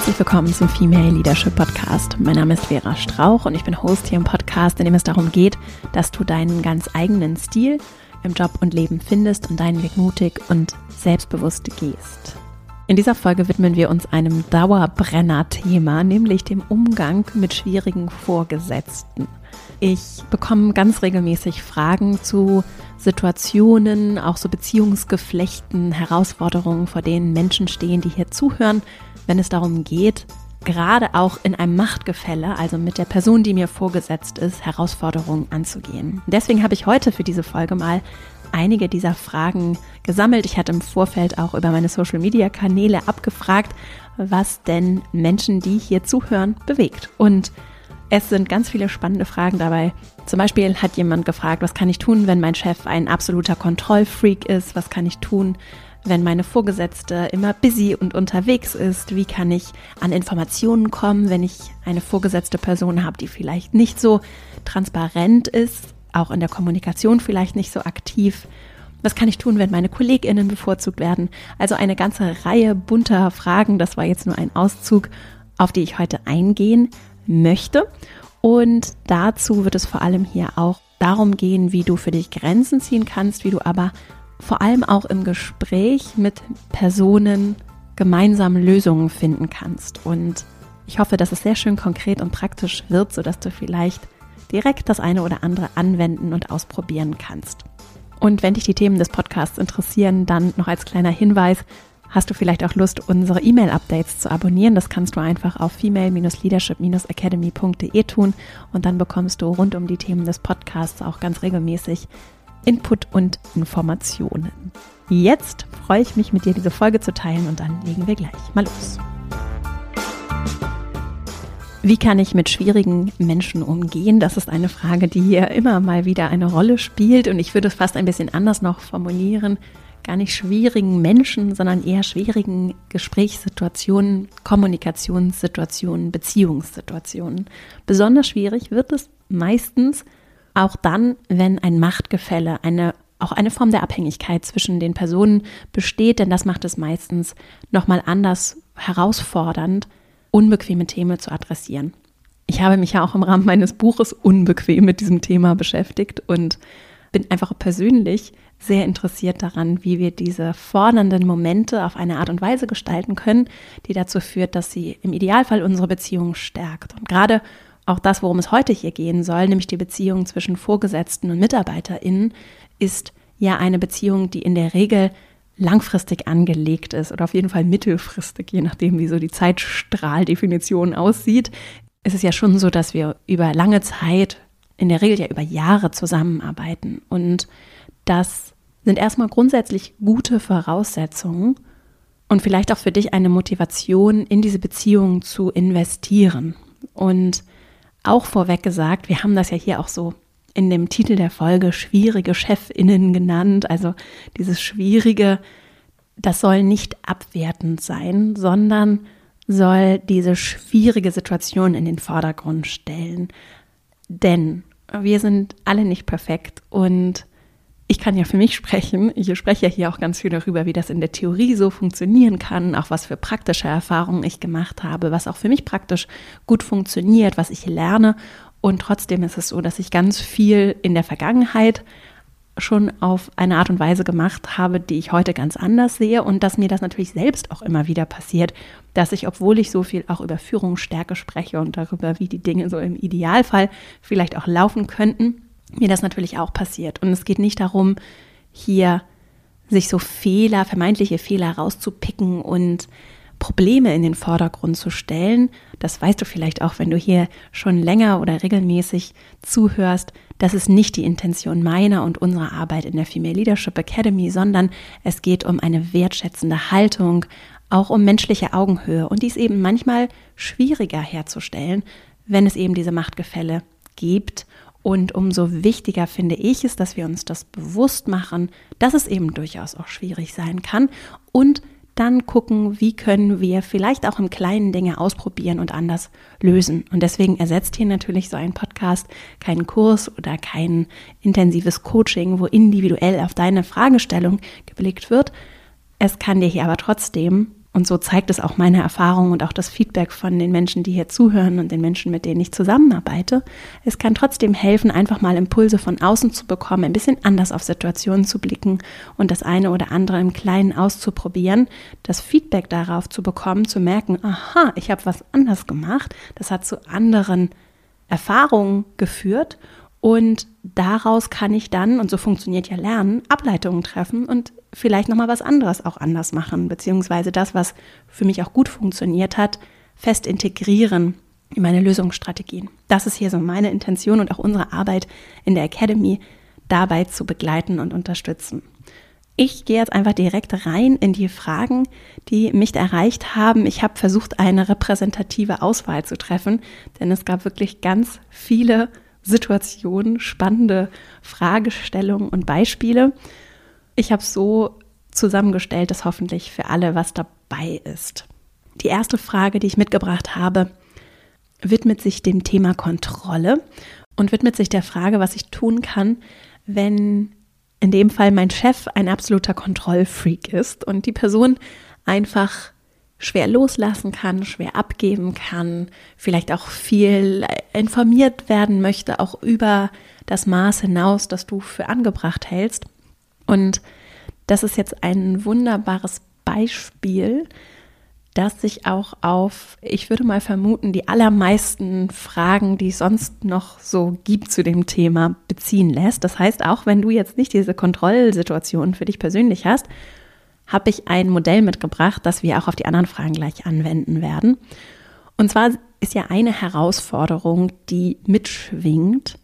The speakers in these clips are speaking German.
Herzlich willkommen zum Female Leadership Podcast. Mein Name ist Vera Strauch und ich bin Host hier im Podcast, in dem es darum geht, dass du deinen ganz eigenen Stil im Job und Leben findest und deinen Weg mutig und selbstbewusst gehst. In dieser Folge widmen wir uns einem Dauerbrenner-Thema, nämlich dem Umgang mit schwierigen Vorgesetzten. Ich bekomme ganz regelmäßig Fragen zu Situationen, auch so Beziehungsgeflechten, Herausforderungen, vor denen Menschen stehen, die hier zuhören wenn es darum geht, gerade auch in einem Machtgefälle, also mit der Person, die mir vorgesetzt ist, Herausforderungen anzugehen. Deswegen habe ich heute für diese Folge mal einige dieser Fragen gesammelt. Ich hatte im Vorfeld auch über meine Social-Media-Kanäle abgefragt, was denn Menschen, die hier zuhören, bewegt. Und es sind ganz viele spannende Fragen dabei. Zum Beispiel hat jemand gefragt, was kann ich tun, wenn mein Chef ein absoluter Kontrollfreak ist? Was kann ich tun, wenn meine Vorgesetzte immer busy und unterwegs ist? Wie kann ich an Informationen kommen, wenn ich eine vorgesetzte Person habe, die vielleicht nicht so transparent ist, auch in der Kommunikation vielleicht nicht so aktiv? Was kann ich tun, wenn meine KollegInnen bevorzugt werden? Also eine ganze Reihe bunter Fragen. Das war jetzt nur ein Auszug, auf die ich heute eingehen möchte. Und dazu wird es vor allem hier auch darum gehen, wie du für dich Grenzen ziehen kannst, wie du aber vor allem auch im Gespräch mit Personen gemeinsam Lösungen finden kannst. Und ich hoffe, dass es sehr schön konkret und praktisch wird, sodass du vielleicht direkt das eine oder andere anwenden und ausprobieren kannst. Und wenn dich die Themen des Podcasts interessieren, dann noch als kleiner Hinweis, hast du vielleicht auch Lust, unsere E-Mail-Updates zu abonnieren. Das kannst du einfach auf female-leadership-academy.de tun und dann bekommst du rund um die Themen des Podcasts auch ganz regelmäßig Input und Informationen. Jetzt freue ich mich, mit dir diese Folge zu teilen und dann legen wir gleich mal los. Wie kann ich mit schwierigen Menschen umgehen? Das ist eine Frage, die hier immer mal wieder eine Rolle spielt und ich würde es fast ein bisschen anders noch formulieren. Gar nicht schwierigen Menschen, sondern eher schwierigen Gesprächssituationen, Kommunikationssituationen, Beziehungssituationen. Besonders schwierig wird es meistens, auch dann, wenn ein Machtgefälle, eine auch eine Form der Abhängigkeit zwischen den Personen besteht, denn das macht es meistens nochmal anders herausfordernd, unbequeme Themen zu adressieren. Ich habe mich ja auch im Rahmen meines Buches unbequem mit diesem Thema beschäftigt und bin einfach persönlich sehr interessiert daran, wie wir diese fordernden Momente auf eine Art und Weise gestalten können, die dazu führt, dass sie im Idealfall unsere Beziehung stärkt. Und gerade auch das, worum es heute hier gehen soll, nämlich die Beziehung zwischen Vorgesetzten und MitarbeiterInnen, ist ja eine Beziehung, die in der Regel langfristig angelegt ist oder auf jeden Fall mittelfristig, je nachdem, wie so die Zeitstrahldefinition aussieht. Es ist ja schon so, dass wir über lange Zeit, in der Regel ja über Jahre zusammenarbeiten. Und das sind erstmal grundsätzlich gute Voraussetzungen und vielleicht auch für dich eine Motivation, in diese Beziehung zu investieren. Und auch vorweg gesagt, wir haben das ja hier auch so in dem Titel der Folge schwierige Chefinnen genannt. Also dieses Schwierige, das soll nicht abwertend sein, sondern soll diese schwierige Situation in den Vordergrund stellen. Denn wir sind alle nicht perfekt und ich kann ja für mich sprechen. Ich spreche ja hier auch ganz viel darüber, wie das in der Theorie so funktionieren kann, auch was für praktische Erfahrungen ich gemacht habe, was auch für mich praktisch gut funktioniert, was ich lerne. Und trotzdem ist es so, dass ich ganz viel in der Vergangenheit schon auf eine Art und Weise gemacht habe, die ich heute ganz anders sehe und dass mir das natürlich selbst auch immer wieder passiert, dass ich, obwohl ich so viel auch über Führungsstärke spreche und darüber, wie die Dinge so im Idealfall vielleicht auch laufen könnten, mir das natürlich auch passiert. Und es geht nicht darum, hier sich so Fehler, vermeintliche Fehler rauszupicken und Probleme in den Vordergrund zu stellen. Das weißt du vielleicht auch, wenn du hier schon länger oder regelmäßig zuhörst. Das ist nicht die Intention meiner und unserer Arbeit in der Female Leadership Academy, sondern es geht um eine wertschätzende Haltung, auch um menschliche Augenhöhe. Und die ist eben manchmal schwieriger herzustellen, wenn es eben diese Machtgefälle gibt Und umso wichtiger finde ich es, dass wir uns das bewusst machen, dass es eben durchaus auch schwierig sein kann und dann gucken, wie können wir vielleicht auch im kleinen Dinge ausprobieren und anders lösen. Und deswegen ersetzt hier natürlich so ein Podcast keinen Kurs oder kein intensives Coaching, wo individuell auf deine Fragestellung geblickt wird. Es kann dir hier aber trotzdem und so zeigt es auch meine Erfahrung und auch das Feedback von den Menschen, die hier zuhören und den Menschen, mit denen ich zusammenarbeite. Es kann trotzdem helfen, einfach mal Impulse von außen zu bekommen, ein bisschen anders auf Situationen zu blicken und das eine oder andere im Kleinen auszuprobieren, das Feedback darauf zu bekommen, zu merken, aha, ich habe was anders gemacht, das hat zu anderen Erfahrungen geführt. Und daraus kann ich dann, und so funktioniert ja Lernen, Ableitungen treffen und vielleicht nochmal was anderes auch anders machen, beziehungsweise das, was für mich auch gut funktioniert hat, fest integrieren in meine Lösungsstrategien. Das ist hier so meine Intention und auch unsere Arbeit in der Academy, dabei zu begleiten und unterstützen. Ich gehe jetzt einfach direkt rein in die Fragen, die mich erreicht haben. Ich habe versucht, eine repräsentative Auswahl zu treffen, denn es gab wirklich ganz viele Situationen, spannende Fragestellungen und Beispiele. Ich habe so zusammengestellt, dass hoffentlich für alle was dabei ist. Die erste Frage, die ich mitgebracht habe, widmet sich dem Thema Kontrolle und widmet sich der Frage, was ich tun kann, wenn in dem Fall mein Chef ein absoluter Kontrollfreak ist und die Person einfach schwer loslassen kann, schwer abgeben kann, vielleicht auch viel informiert werden möchte, auch über das Maß hinaus, das du für angebracht hältst. Und das ist jetzt ein wunderbares Beispiel, das sich auch auf, ich würde mal vermuten, die allermeisten Fragen, die es sonst noch so gibt zu dem Thema, beziehen lässt. Das heißt, auch wenn du jetzt nicht diese Kontrollsituation für dich persönlich hast, habe ich ein Modell mitgebracht, das wir auch auf die anderen Fragen gleich anwenden werden. Und zwar ist ja eine Herausforderung, die mitschwingt,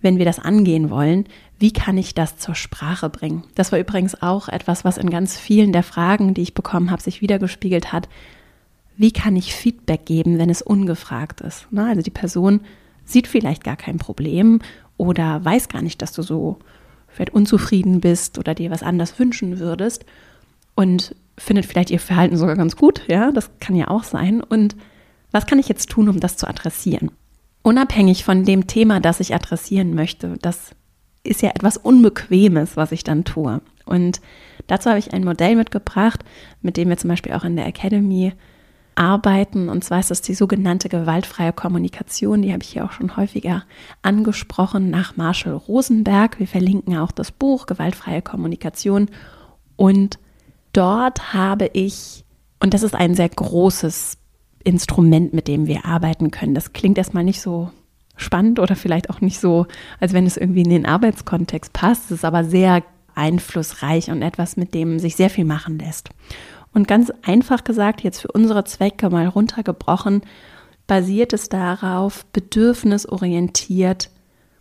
wenn wir das angehen wollen, wie kann ich das zur Sprache bringen? Das war übrigens auch etwas, was in ganz vielen der Fragen, die ich bekommen habe, sich wiedergespiegelt hat. Wie kann ich Feedback geben, wenn es ungefragt ist? Na, also die Person sieht vielleicht gar kein Problem oder weiß gar nicht, dass du so vielleicht unzufrieden bist oder dir was anders wünschen würdest und findet vielleicht ihr Verhalten sogar ganz gut, ja, das kann ja auch sein. Und was kann ich jetzt tun, um das zu adressieren? Unabhängig von dem Thema, das ich adressieren möchte, das ist ja etwas Unbequemes, was ich dann tue. Und dazu habe ich ein Modell mitgebracht, mit dem wir zum Beispiel auch in der Academy arbeiten. Und zwar ist das die sogenannte gewaltfreie Kommunikation. Die habe ich hier auch schon häufiger angesprochen nach Marshall Rosenberg. Wir verlinken auch das Buch Gewaltfreie Kommunikation. Und dort habe ich, und das ist ein sehr großes Instrument, mit dem wir arbeiten können. Das klingt erstmal nicht so spannend oder vielleicht auch nicht so, als wenn es irgendwie in den Arbeitskontext passt. Es ist aber sehr einflussreich und etwas, mit dem sich sehr viel machen lässt. Und ganz einfach gesagt, jetzt für unsere Zwecke mal runtergebrochen, basiert es darauf, bedürfnisorientiert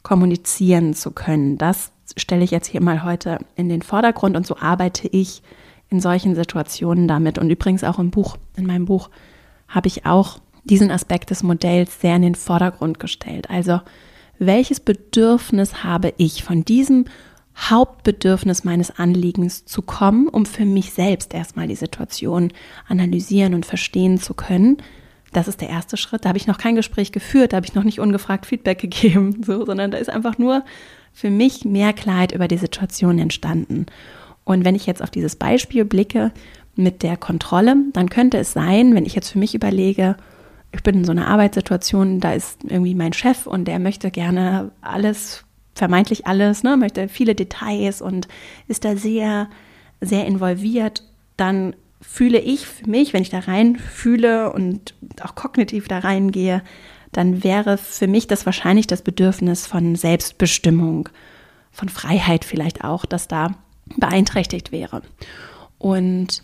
kommunizieren zu können. Das stelle ich jetzt hier mal heute in den Vordergrund und so arbeite ich in solchen Situationen damit. Und übrigens auch im Buch, in meinem Buch habe ich auch diesen Aspekt des Modells sehr in den Vordergrund gestellt. Also welches Bedürfnis habe ich von diesem Hauptbedürfnis meines Anliegens zu kommen, um für mich selbst erstmal die Situation analysieren und verstehen zu können. Das ist der erste Schritt. Da habe ich noch kein Gespräch geführt, da habe ich noch nicht ungefragt Feedback gegeben, so, sondern da ist einfach nur für mich mehr Klarheit über die Situation entstanden. Und wenn ich jetzt auf dieses Beispiel blicke mit der Kontrolle, dann könnte es sein, wenn ich jetzt für mich überlege, ich bin in so einer Arbeitssituation, da ist irgendwie mein Chef und der möchte gerne alles, vermeintlich alles, ne, möchte viele Details und ist da sehr, sehr involviert, dann fühle ich für mich, wenn ich da rein fühle und auch kognitiv da reingehe, dann wäre für mich das wahrscheinlich das Bedürfnis von Selbstbestimmung, von Freiheit vielleicht auch, dass da beeinträchtigt wäre. Und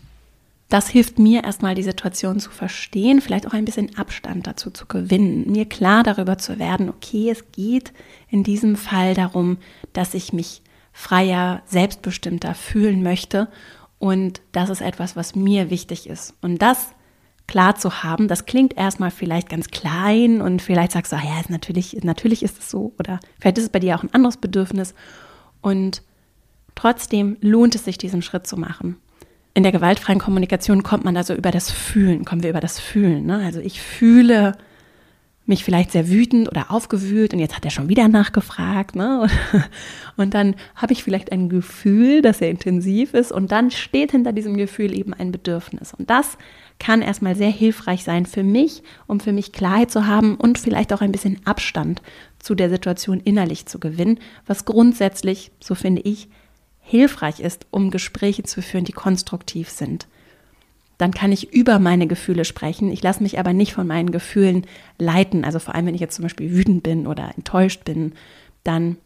das hilft mir erstmal, die Situation zu verstehen, vielleicht auch ein bisschen Abstand dazu zu gewinnen, mir klar darüber zu werden, okay, es geht in diesem Fall darum, dass ich mich freier, selbstbestimmter fühlen möchte und das ist etwas, was mir wichtig ist. Und das klar zu haben. Das klingt erstmal vielleicht ganz klein und vielleicht sagst du, ah ja, natürlich, natürlich ist es so oder vielleicht ist es bei dir auch ein anderes Bedürfnis und trotzdem lohnt es sich, diesen Schritt zu machen. In der gewaltfreien Kommunikation kommt man also über das Fühlen, kommen wir über das Fühlen. Ne? Also ich fühle mich vielleicht sehr wütend oder aufgewühlt und jetzt hat er schon wieder nachgefragt. Ne? Und dann habe ich vielleicht ein Gefühl, das sehr intensiv ist und dann steht hinter diesem Gefühl eben ein Bedürfnis. Und das kann erstmal sehr hilfreich sein für mich, um für mich Klarheit zu haben und vielleicht auch ein bisschen Abstand zu der Situation innerlich zu gewinnen, was grundsätzlich, so finde ich, hilfreich ist, um Gespräche zu führen, die konstruktiv sind dann kann ich über meine Gefühle sprechen. Ich lasse mich aber nicht von meinen Gefühlen leiten. Also vor allem, wenn ich jetzt zum Beispiel wütend bin oder enttäuscht bin, dann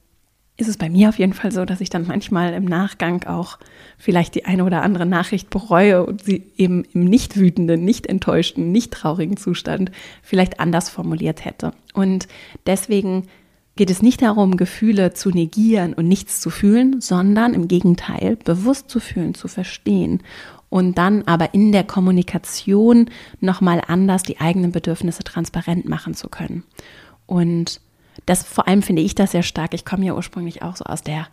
ist es bei mir auf jeden Fall so, dass ich dann manchmal im Nachgang auch vielleicht die eine oder andere Nachricht bereue und sie eben im nicht wütenden, nicht enttäuschten, nicht traurigen Zustand vielleicht anders formuliert hätte. Und deswegen geht es nicht darum, Gefühle zu negieren und nichts zu fühlen, sondern im Gegenteil, bewusst zu fühlen, zu verstehen und dann aber in der Kommunikation nochmal anders die eigenen Bedürfnisse transparent machen zu können. Und das vor allem finde ich das sehr stark. Ich komme ja ursprünglich auch so aus der,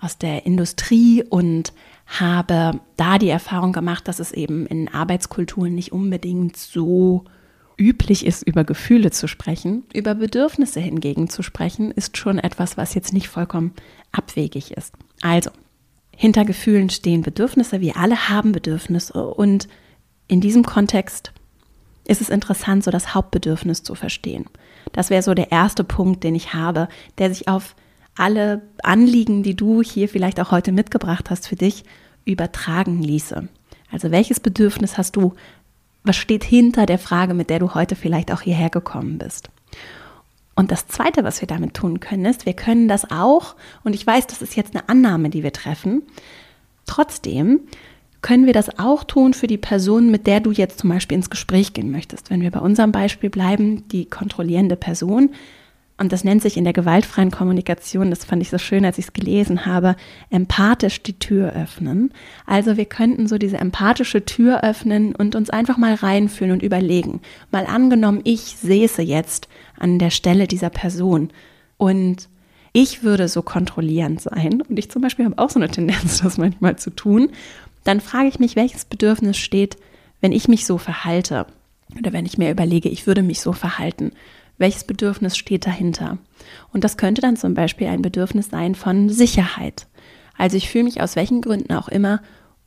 aus der Industrie und habe da die Erfahrung gemacht, dass es eben in Arbeitskulturen nicht unbedingt so üblich ist, über Gefühle zu sprechen. Über Bedürfnisse hingegen zu sprechen, ist schon etwas, was jetzt nicht vollkommen abwegig ist. Also, hinter Gefühlen stehen Bedürfnisse. Wir alle haben Bedürfnisse. Und in diesem Kontext ist es interessant, so das Hauptbedürfnis zu verstehen. Das wäre so der erste Punkt, den ich habe, der sich auf alle Anliegen, die du hier vielleicht auch heute mitgebracht hast für dich, übertragen ließe. Also welches Bedürfnis hast du? Was steht hinter der Frage, mit der du heute vielleicht auch hierher gekommen bist? Und das Zweite, was wir damit tun können, ist, wir können das auch, und ich weiß, das ist jetzt eine Annahme, die wir treffen, trotzdem können wir das auch tun für die Person, mit der du jetzt zum Beispiel ins Gespräch gehen möchtest. Wenn wir bei unserem Beispiel bleiben, die kontrollierende Person, und das nennt sich in der gewaltfreien Kommunikation, das fand ich so schön, als ich es gelesen habe, empathisch die Tür öffnen. Also wir könnten so diese empathische Tür öffnen und uns einfach mal reinfühlen und überlegen. Mal angenommen, ich säße jetzt an der Stelle dieser Person und ich würde so kontrollierend sein und ich zum Beispiel habe auch so eine Tendenz, das manchmal zu tun, dann frage ich mich, welches Bedürfnis steht, wenn ich mich so verhalte oder wenn ich mir überlege, ich würde mich so verhalten. Welches Bedürfnis steht dahinter? Und das könnte dann zum Beispiel ein Bedürfnis sein von Sicherheit. Also ich fühle mich aus welchen Gründen auch immer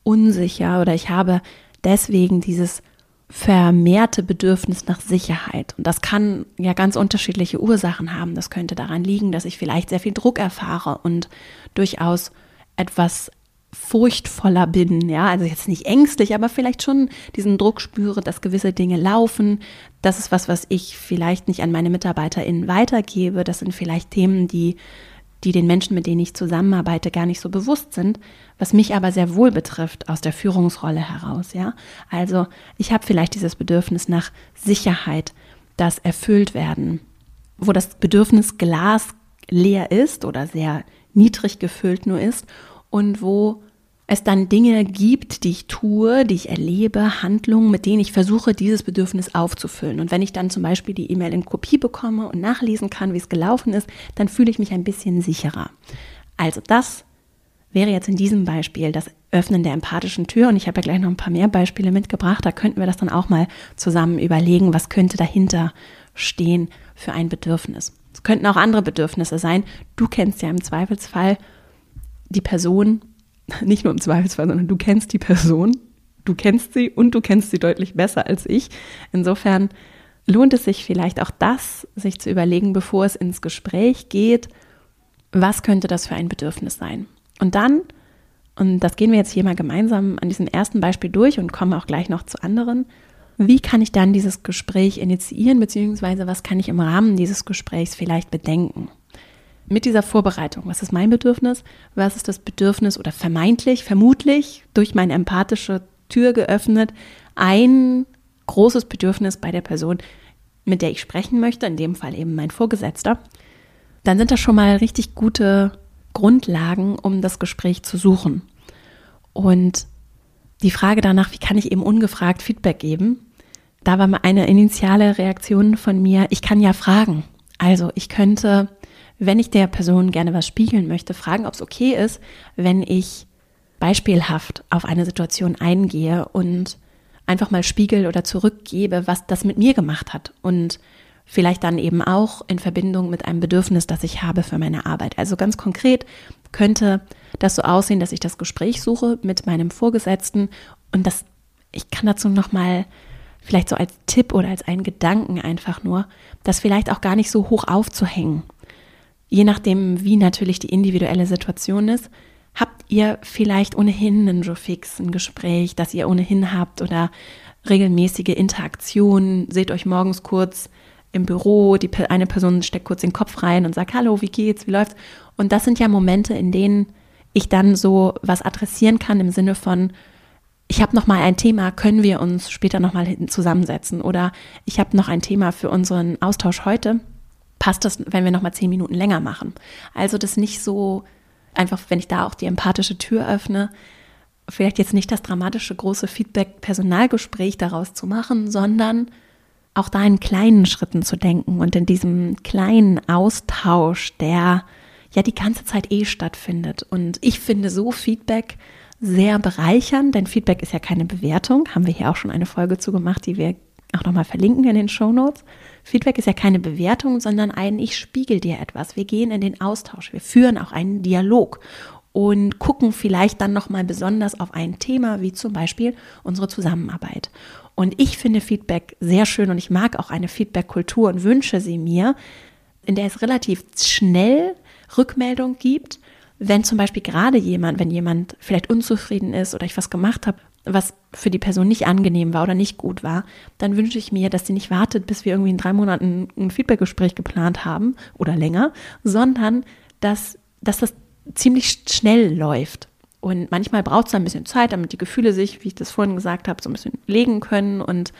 unsicher oder ich habe deswegen dieses vermehrte Bedürfnis nach Sicherheit. Und das kann ja ganz unterschiedliche Ursachen haben. Das könnte daran liegen, dass ich vielleicht sehr viel Druck erfahre und durchaus etwas furchtvoller bin, ja, also jetzt nicht ängstlich, aber vielleicht schon diesen Druck spüre, dass gewisse Dinge laufen. Das ist was, was ich vielleicht nicht an meine MitarbeiterInnen weitergebe. Das sind vielleicht Themen, die, die den Menschen, mit denen ich zusammenarbeite, gar nicht so bewusst sind, was mich aber sehr wohl betrifft aus der Führungsrolle heraus, ja. Also ich habe vielleicht dieses Bedürfnis nach Sicherheit, das erfüllt werden, wo das Bedürfnis Glas leer ist oder sehr niedrig gefüllt nur ist und wo es dann Dinge gibt, die ich tue, die ich erlebe, Handlungen, mit denen ich versuche, dieses Bedürfnis aufzufüllen. Und wenn ich dann zum Beispiel die E-Mail in Kopie bekomme und nachlesen kann, wie es gelaufen ist, dann fühle ich mich ein bisschen sicherer. Also das wäre jetzt in diesem Beispiel das Öffnen der empathischen Tür. Und ich habe ja gleich noch ein paar mehr Beispiele mitgebracht. Da könnten wir das dann auch mal zusammen überlegen, was könnte dahinter stehen für ein Bedürfnis. Es könnten auch andere Bedürfnisse sein. Du kennst ja im Zweifelsfall die Person, nicht nur im Zweifelsfall, sondern du kennst die Person, du kennst sie und du kennst sie deutlich besser als ich. Insofern lohnt es sich vielleicht auch das, sich zu überlegen, bevor es ins Gespräch geht, was könnte das für ein Bedürfnis sein? Und dann, und das gehen wir jetzt hier mal gemeinsam an diesem ersten Beispiel durch und kommen auch gleich noch zu anderen, wie kann ich dann dieses Gespräch initiieren, beziehungsweise was kann ich im Rahmen dieses Gesprächs vielleicht bedenken? Mit dieser Vorbereitung, was ist mein Bedürfnis, was ist das Bedürfnis oder vermeintlich, vermutlich durch meine empathische Tür geöffnet, ein großes Bedürfnis bei der Person, mit der ich sprechen möchte, in dem Fall eben mein Vorgesetzter, dann sind das schon mal richtig gute Grundlagen, um das Gespräch zu suchen. Und die Frage danach, wie kann ich eben ungefragt Feedback geben, da war mal eine initiale Reaktion von mir, ich kann ja fragen. Also ich könnte, wenn ich der Person gerne was spiegeln möchte, fragen, ob es okay ist, wenn ich beispielhaft auf eine Situation eingehe und einfach mal spiegel oder zurückgebe, was das mit mir gemacht hat und vielleicht dann eben auch in Verbindung mit einem Bedürfnis, das ich habe für meine Arbeit. Also ganz konkret könnte das so aussehen, dass ich das Gespräch suche mit meinem Vorgesetzten und das ich kann dazu noch mal vielleicht so als Tipp oder als einen Gedanken einfach nur, das vielleicht auch gar nicht so hoch aufzuhängen. Je nachdem, wie natürlich die individuelle Situation ist, habt ihr vielleicht ohnehin einen Joe Fix, ein Gespräch, das ihr ohnehin habt oder regelmäßige Interaktionen, seht euch morgens kurz im Büro, die eine Person steckt kurz den Kopf rein und sagt, hallo, wie geht's, wie läuft's? Und das sind ja Momente, in denen ich dann so was adressieren kann im Sinne von, ich habe noch mal ein Thema, können wir uns später noch mal zusammensetzen oder ich habe noch ein Thema für unseren Austausch heute. Passt das, wenn wir noch mal zehn Minuten länger machen? Also das nicht so einfach, wenn ich da auch die empathische Tür öffne, vielleicht jetzt nicht das dramatische große Feedback-Personalgespräch daraus zu machen, sondern auch da in kleinen Schritten zu denken und in diesem kleinen Austausch, der ja die ganze Zeit eh stattfindet. Und ich finde so Feedback sehr bereichernd, denn Feedback ist ja keine Bewertung. Haben wir hier auch schon eine Folge zu gemacht, die wir auch nochmal verlinken in den Show Notes. Feedback ist ja keine Bewertung, sondern ein Ich spiegel dir etwas. Wir gehen in den Austausch. Wir führen auch einen Dialog und gucken vielleicht dann nochmal besonders auf ein Thema, wie zum Beispiel unsere Zusammenarbeit. Und ich finde Feedback sehr schön und ich mag auch eine Feedback-Kultur und wünsche sie mir, in der es relativ schnell Rückmeldung gibt wenn zum Beispiel gerade jemand, wenn jemand vielleicht unzufrieden ist oder ich was gemacht habe, was für die Person nicht angenehm war oder nicht gut war, dann wünsche ich mir, dass sie nicht wartet, bis wir irgendwie in drei Monaten ein Feedbackgespräch geplant haben oder länger, sondern dass, dass das ziemlich schnell läuft. Und manchmal braucht es ein bisschen Zeit, damit die Gefühle sich, wie ich das vorhin gesagt habe, so ein bisschen legen können und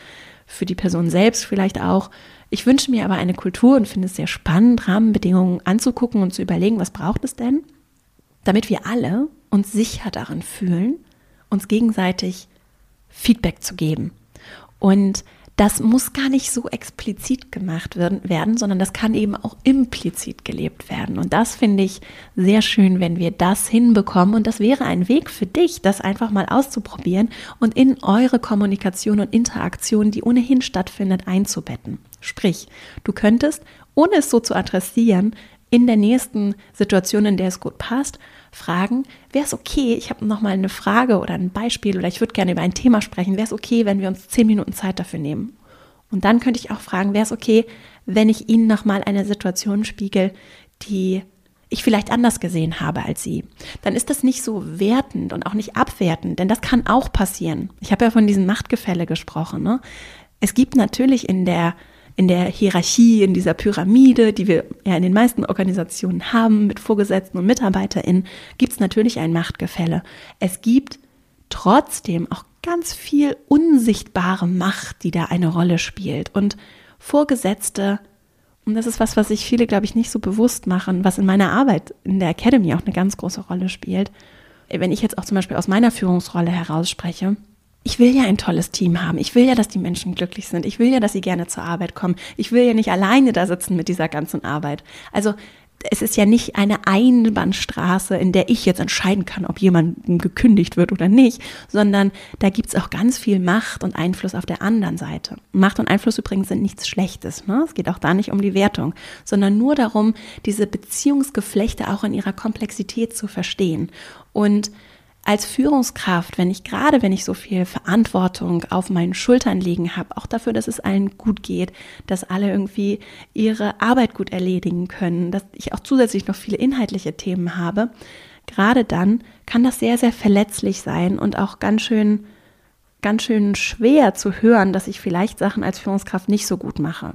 für die Person selbst vielleicht auch. Ich wünsche mir aber eine Kultur und finde es sehr spannend, Rahmenbedingungen anzugucken und zu überlegen, was braucht es denn? damit wir alle uns sicher darin fühlen, uns gegenseitig Feedback zu geben. Und das muss gar nicht so explizit gemacht werden, sondern das kann eben auch implizit gelebt werden. Und das finde ich sehr schön, wenn wir das hinbekommen. Und das wäre ein Weg für dich, das einfach mal auszuprobieren und in eure Kommunikation und Interaktion, die ohnehin stattfindet, einzubetten. Sprich, du könntest, ohne es so zu adressieren, in der nächsten Situation, in der es gut passt, fragen, wäre es okay, ich habe noch mal eine Frage oder ein Beispiel oder ich würde gerne über ein Thema sprechen, wäre es okay, wenn wir uns zehn Minuten Zeit dafür nehmen? Und dann könnte ich auch fragen, wäre es okay, wenn ich Ihnen noch mal eine Situation spiegel, die ich vielleicht anders gesehen habe als Sie, dann ist das nicht so wertend und auch nicht abwertend, denn das kann auch passieren. Ich habe ja von diesem Machtgefälle gesprochen. Ne? Es gibt natürlich in der in der Hierarchie, in dieser Pyramide, die wir ja in den meisten Organisationen haben, mit Vorgesetzten und MitarbeiterInnen, gibt es natürlich ein Machtgefälle. Es gibt trotzdem auch ganz viel unsichtbare Macht, die da eine Rolle spielt. Und Vorgesetzte, und das ist was, was sich viele, glaube ich, nicht so bewusst machen, was in meiner Arbeit in der Academy auch eine ganz große Rolle spielt. Wenn ich jetzt auch zum Beispiel aus meiner Führungsrolle heraus spreche, ich will ja ein tolles Team haben. Ich will ja, dass die Menschen glücklich sind. Ich will ja, dass sie gerne zur Arbeit kommen. Ich will ja nicht alleine da sitzen mit dieser ganzen Arbeit. Also es ist ja nicht eine Einbahnstraße, in der ich jetzt entscheiden kann, ob jemandem gekündigt wird oder nicht, sondern da gibt es auch ganz viel Macht und Einfluss auf der anderen Seite. Macht und Einfluss übrigens sind nichts Schlechtes. Ne? Es geht auch da nicht um die Wertung, sondern nur darum, diese Beziehungsgeflechte auch in ihrer Komplexität zu verstehen. Und als Führungskraft, wenn ich gerade, wenn ich so viel Verantwortung auf meinen Schultern liegen habe, auch dafür, dass es allen gut geht, dass alle irgendwie ihre Arbeit gut erledigen können, dass ich auch zusätzlich noch viele inhaltliche Themen habe, gerade dann kann das sehr, sehr verletzlich sein und auch ganz schön, ganz schön schwer zu hören, dass ich vielleicht Sachen als Führungskraft nicht so gut mache.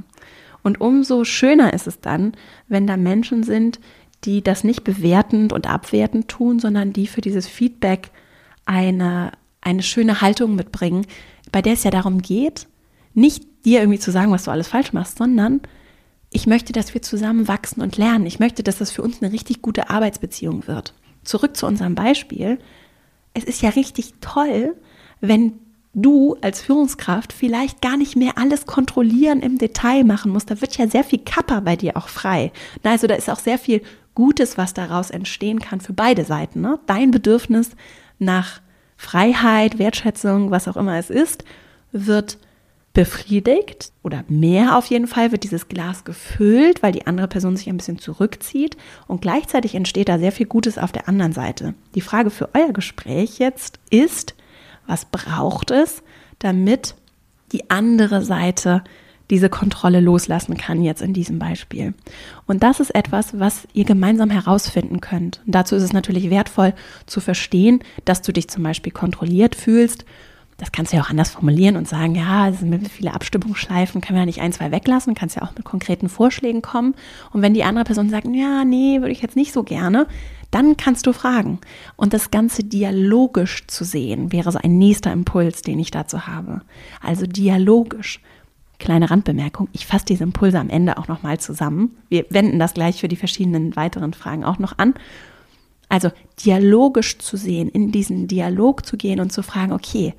Und umso schöner ist es dann, wenn da Menschen sind, die das nicht bewertend und abwertend tun, sondern die für dieses Feedback eine, eine schöne Haltung mitbringen, bei der es ja darum geht, nicht dir irgendwie zu sagen, was du alles falsch machst, sondern ich möchte, dass wir zusammen wachsen und lernen. Ich möchte, dass das für uns eine richtig gute Arbeitsbeziehung wird. Zurück zu unserem Beispiel. Es ist ja richtig toll, wenn du als Führungskraft vielleicht gar nicht mehr alles kontrollieren im Detail machen musst. Da wird ja sehr viel Kappa bei dir auch frei. Also da ist auch sehr viel Gutes, was daraus entstehen kann für beide Seiten. Ne? Dein Bedürfnis nach Freiheit, Wertschätzung, was auch immer es ist, wird befriedigt oder mehr auf jeden Fall wird dieses Glas gefüllt, weil die andere Person sich ein bisschen zurückzieht und gleichzeitig entsteht da sehr viel Gutes auf der anderen Seite. Die Frage für euer Gespräch jetzt ist, was braucht es, damit die andere Seite diese Kontrolle loslassen kann, jetzt in diesem Beispiel. Und das ist etwas, was ihr gemeinsam herausfinden könnt. Und dazu ist es natürlich wertvoll zu verstehen, dass du dich zum Beispiel kontrolliert fühlst. Das kannst du ja auch anders formulieren und sagen, ja, es sind viele Abstimmungsschleifen, können wir ja nicht ein, zwei weglassen, kannst ja auch mit konkreten Vorschlägen kommen. Und wenn die andere Person sagt, ja, nee, würde ich jetzt nicht so gerne, dann kannst du fragen. Und das Ganze dialogisch zu sehen, wäre so ein nächster Impuls, den ich dazu habe. Also dialogisch. Kleine Randbemerkung, ich fasse diese Impulse am Ende auch nochmal zusammen. Wir wenden das gleich für die verschiedenen weiteren Fragen auch noch an. Also dialogisch zu sehen, in diesen Dialog zu gehen und zu fragen, okay,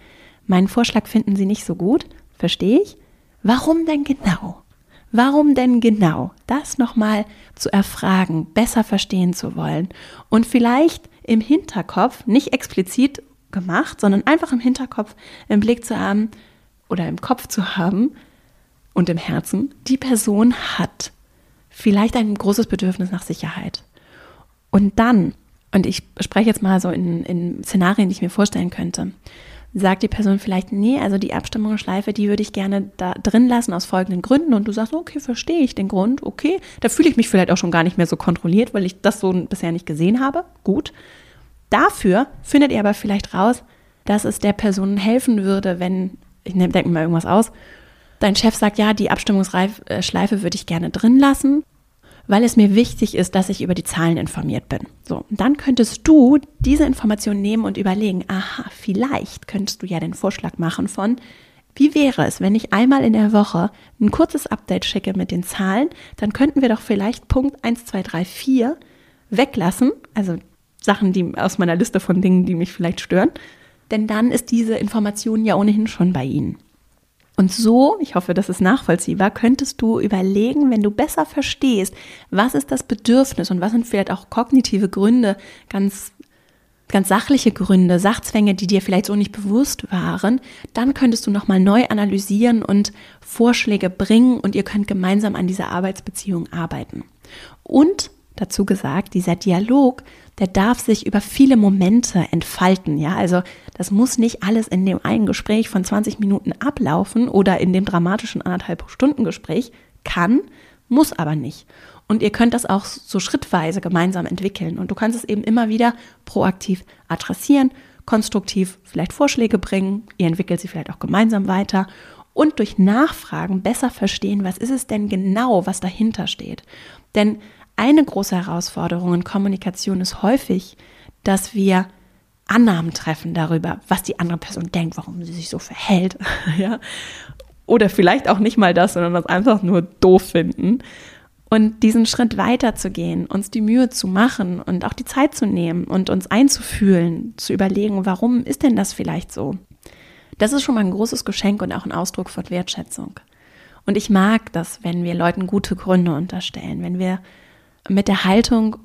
meinen Vorschlag finden Sie nicht so gut, verstehe ich. Warum denn genau? Warum denn genau? Das nochmal zu erfragen, besser verstehen zu wollen und vielleicht im Hinterkopf, nicht explizit gemacht, sondern einfach im Hinterkopf im Blick zu haben oder im Kopf zu haben, und im Herzen, die Person hat vielleicht ein großes Bedürfnis nach Sicherheit. Und dann, und ich spreche jetzt mal so in, in Szenarien, die ich mir vorstellen könnte, sagt die Person vielleicht, nee, also die Abstimmungsschleife, die würde ich gerne da drin lassen aus folgenden Gründen. Und du sagst, okay, verstehe ich den Grund, okay, da fühle ich mich vielleicht auch schon gar nicht mehr so kontrolliert, weil ich das so bisher nicht gesehen habe. Gut. Dafür findet ihr aber vielleicht raus, dass es der Person helfen würde, wenn, ich denke mal irgendwas aus, Dein Chef sagt, ja, die Abstimmungsschleife würde ich gerne drin lassen, weil es mir wichtig ist, dass ich über die Zahlen informiert bin. So, dann könntest du diese Information nehmen und überlegen, aha, vielleicht könntest du ja den Vorschlag machen von, wie wäre es, wenn ich einmal in der Woche ein kurzes Update schicke mit den Zahlen, dann könnten wir doch vielleicht Punkt 1, 2, 3, 4 weglassen, also Sachen, die aus meiner Liste von Dingen, die mich vielleicht stören, denn dann ist diese Information ja ohnehin schon bei Ihnen. Und so, ich hoffe, das ist nachvollziehbar, könntest du überlegen, wenn du besser verstehst, was ist das Bedürfnis und was sind vielleicht auch kognitive Gründe, ganz ganz sachliche Gründe, Sachzwänge, die dir vielleicht so nicht bewusst waren, dann könntest du nochmal neu analysieren und Vorschläge bringen und ihr könnt gemeinsam an dieser Arbeitsbeziehung arbeiten. Und dazu gesagt, dieser Dialog der darf sich über viele Momente entfalten. Ja, also das muss nicht alles in dem einen Gespräch von 20 Minuten ablaufen oder in dem dramatischen anderthalb Stunden Gespräch. Kann, muss aber nicht. Und ihr könnt das auch so schrittweise gemeinsam entwickeln. Und du kannst es eben immer wieder proaktiv adressieren, konstruktiv vielleicht Vorschläge bringen. Ihr entwickelt sie vielleicht auch gemeinsam weiter und durch Nachfragen besser verstehen, was ist es denn genau, was dahinter steht. Denn eine große Herausforderung in Kommunikation ist häufig, dass wir Annahmen treffen darüber, was die andere Person denkt, warum sie sich so verhält, ja. Oder vielleicht auch nicht mal das, sondern das einfach nur doof finden. Und diesen Schritt weiter zu gehen, uns die Mühe zu machen und auch die Zeit zu nehmen und uns einzufühlen, zu überlegen, warum ist denn das vielleicht so? Das ist schon mal ein großes Geschenk und auch ein Ausdruck von Wertschätzung. Und ich mag das, wenn wir Leuten gute Gründe unterstellen, wenn wir mit der Haltung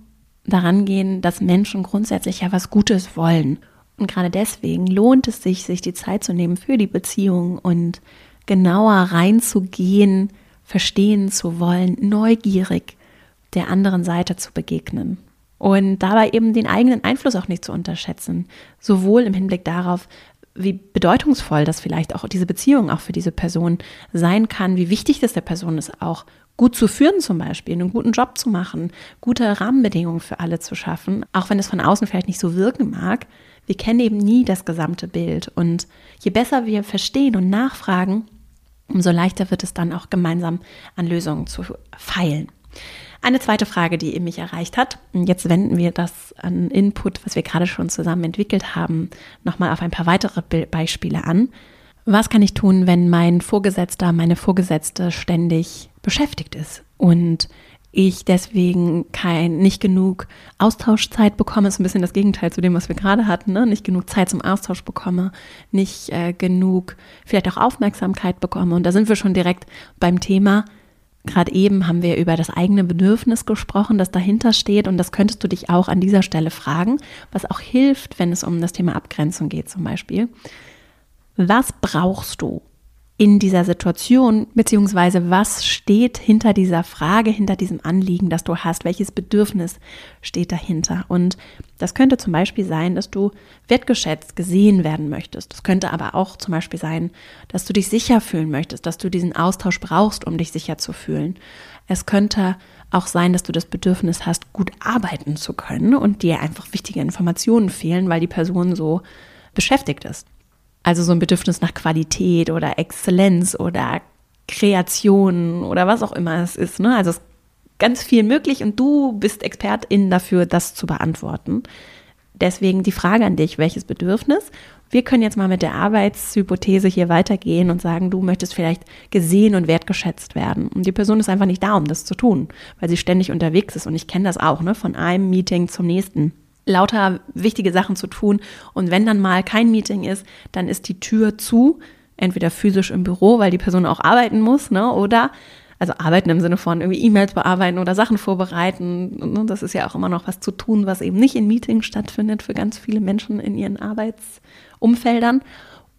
daran gehen, dass Menschen grundsätzlich ja was Gutes wollen. Und gerade deswegen lohnt es sich, sich die Zeit zu nehmen für die Beziehung und genauer reinzugehen, verstehen zu wollen, neugierig der anderen Seite zu begegnen. Und dabei eben den eigenen Einfluss auch nicht zu unterschätzen. Sowohl im Hinblick darauf, wie bedeutungsvoll das vielleicht auch diese Beziehung auch für diese Person sein kann, wie wichtig das der Person ist, auch gut zu führen zum Beispiel, einen guten Job zu machen, gute Rahmenbedingungen für alle zu schaffen, auch wenn es von außen vielleicht nicht so wirken mag. Wir kennen eben nie das gesamte Bild und je besser wir verstehen und nachfragen, umso leichter wird es dann auch gemeinsam an Lösungen zu feilen. Eine zweite Frage, die mich erreicht hat, jetzt wenden wir das an Input, was wir gerade schon zusammen entwickelt haben, nochmal auf ein paar weitere Beispiele an. Was kann ich tun, wenn mein Vorgesetzter, meine Vorgesetzte ständig beschäftigt ist und ich deswegen kein, nicht genug Austauschzeit bekomme, ist ein bisschen das Gegenteil zu dem, was wir gerade hatten, ne? nicht genug Zeit zum Austausch bekomme, nicht äh, genug vielleicht auch Aufmerksamkeit bekomme. Und da sind wir schon direkt beim Thema. Gerade eben haben wir über das eigene Bedürfnis gesprochen, das dahinter steht. Und das könntest du dich auch an dieser Stelle fragen, was auch hilft, wenn es um das Thema Abgrenzung geht zum Beispiel. Was brauchst du? In dieser Situation, beziehungsweise was steht hinter dieser Frage, hinter diesem Anliegen, das du hast, welches Bedürfnis steht dahinter. Und das könnte zum Beispiel sein, dass du wertgeschätzt, gesehen werden möchtest. Das könnte aber auch zum Beispiel sein, dass du dich sicher fühlen möchtest, dass du diesen Austausch brauchst, um dich sicher zu fühlen. Es könnte auch sein, dass du das Bedürfnis hast, gut arbeiten zu können und dir einfach wichtige Informationen fehlen, weil die Person so beschäftigt ist. Also so ein Bedürfnis nach Qualität oder Exzellenz oder Kreation oder was auch immer es ist. Ne? Also es ist ganz viel möglich und du bist Expertin dafür, das zu beantworten. Deswegen die Frage an dich, welches Bedürfnis? Wir können jetzt mal mit der Arbeitshypothese hier weitergehen und sagen, du möchtest vielleicht gesehen und wertgeschätzt werden. Und die Person ist einfach nicht da, um das zu tun, weil sie ständig unterwegs ist. Und ich kenne das auch, ne, von einem Meeting zum nächsten lauter wichtige Sachen zu tun. Und wenn dann mal kein Meeting ist, dann ist die Tür zu, entweder physisch im Büro, weil die Person auch arbeiten muss, ne, oder also arbeiten im Sinne von irgendwie E-Mails bearbeiten oder Sachen vorbereiten. Ne, das ist ja auch immer noch was zu tun, was eben nicht in Meetings stattfindet für ganz viele Menschen in ihren Arbeitsumfeldern.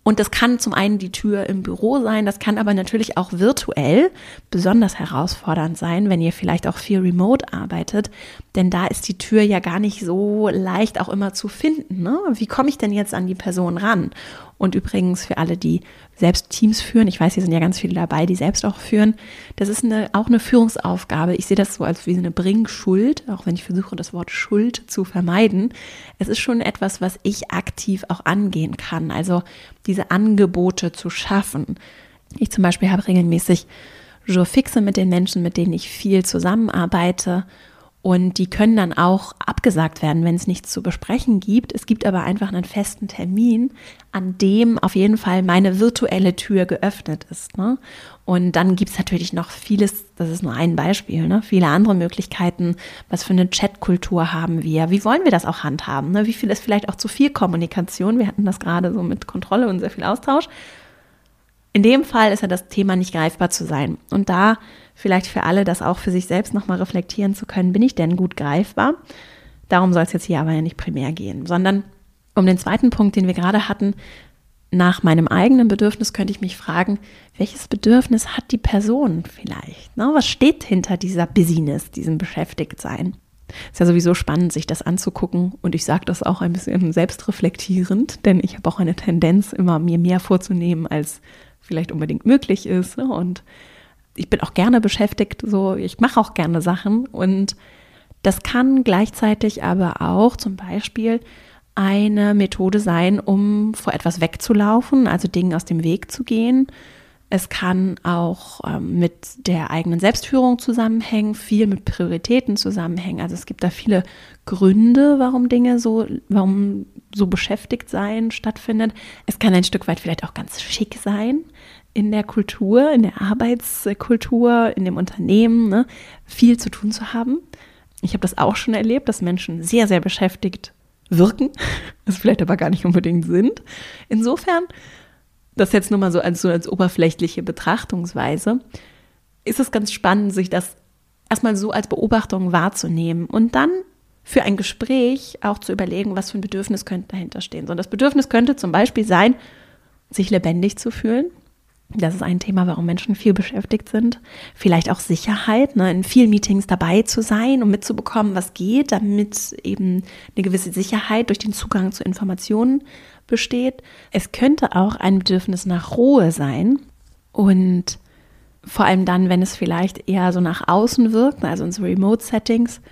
Und das kann zum einen die Tür im Büro sein, das kann aber natürlich auch virtuell besonders herausfordernd sein, wenn ihr vielleicht auch viel remote arbeitet, denn da ist die Tür ja gar nicht so leicht auch immer zu finden. Ne? Wie komme ich denn jetzt an die Person ran? Und übrigens für alle, die selbst Teams führen, ich weiß, hier sind ja ganz viele dabei, die selbst auch führen, das ist eine, auch eine Führungsaufgabe. Ich sehe das so als wie eine Bringschuld, auch wenn ich versuche, das Wort Schuld zu vermeiden. Es ist schon etwas, was ich aktiv auch angehen kann. Also diese Angebote zu schaffen. Ich zum Beispiel habe regelmäßig Jour fixe mit den Menschen, mit denen ich viel zusammenarbeite und die können dann auch abgesagt werden, wenn es nichts zu besprechen gibt. Es gibt aber einfach einen festen Termin, an dem auf jeden Fall meine virtuelle Tür geöffnet ist. Ne? Und dann gibt es natürlich noch vieles, das ist nur ein Beispiel, ne? viele andere Möglichkeiten. Was für eine Chatkultur haben wir? Wie wollen wir das auch handhaben? Ne? Wie viel ist vielleicht auch zu viel Kommunikation? Wir hatten das gerade so mit Kontrolle und sehr viel Austausch. In dem Fall ist ja das Thema nicht greifbar zu sein. Und da vielleicht für alle das auch für sich selbst nochmal reflektieren zu können, bin ich denn gut greifbar? Darum soll es jetzt hier aber ja nicht primär gehen, sondern um den zweiten Punkt, den wir gerade hatten, nach meinem eigenen Bedürfnis könnte ich mich fragen, welches Bedürfnis hat die Person vielleicht? Ne? Was steht hinter dieser Business, diesem Beschäftigtsein? Ist ja sowieso spannend, sich das anzugucken und ich sage das auch ein bisschen selbstreflektierend, denn ich habe auch eine Tendenz, immer mir mehr vorzunehmen, als vielleicht unbedingt möglich ist. Und ich bin auch gerne beschäftigt, so ich mache auch gerne Sachen und das kann gleichzeitig aber auch zum Beispiel eine Methode sein, um vor etwas wegzulaufen, also Dingen aus dem Weg zu gehen. Es kann auch ähm, mit der eigenen Selbstführung zusammenhängen, viel mit Prioritäten zusammenhängen. Also es gibt da viele Gründe, warum Dinge so, warum so beschäftigt sein stattfindet. Es kann ein Stück weit vielleicht auch ganz schick sein in der Kultur, in der Arbeitskultur, in dem Unternehmen, ne, viel zu tun zu haben. Ich habe das auch schon erlebt, dass Menschen sehr, sehr beschäftigt wirken, das vielleicht aber gar nicht unbedingt sind. Insofern das jetzt nur mal so als, so als oberflächliche Betrachtungsweise, ist es ganz spannend, sich das erstmal so als Beobachtung wahrzunehmen und dann für ein Gespräch auch zu überlegen, was für ein Bedürfnis könnte dahinter stehen. So, das Bedürfnis könnte zum Beispiel sein, sich lebendig zu fühlen. Das ist ein Thema, warum Menschen viel beschäftigt sind. Vielleicht auch Sicherheit, ne, in vielen Meetings dabei zu sein, um mitzubekommen, was geht, damit eben eine gewisse Sicherheit durch den Zugang zu Informationen besteht. Es könnte auch ein Bedürfnis nach Ruhe sein und vor allem dann, wenn es vielleicht eher so nach außen wirkt, also in so Remote-Settings.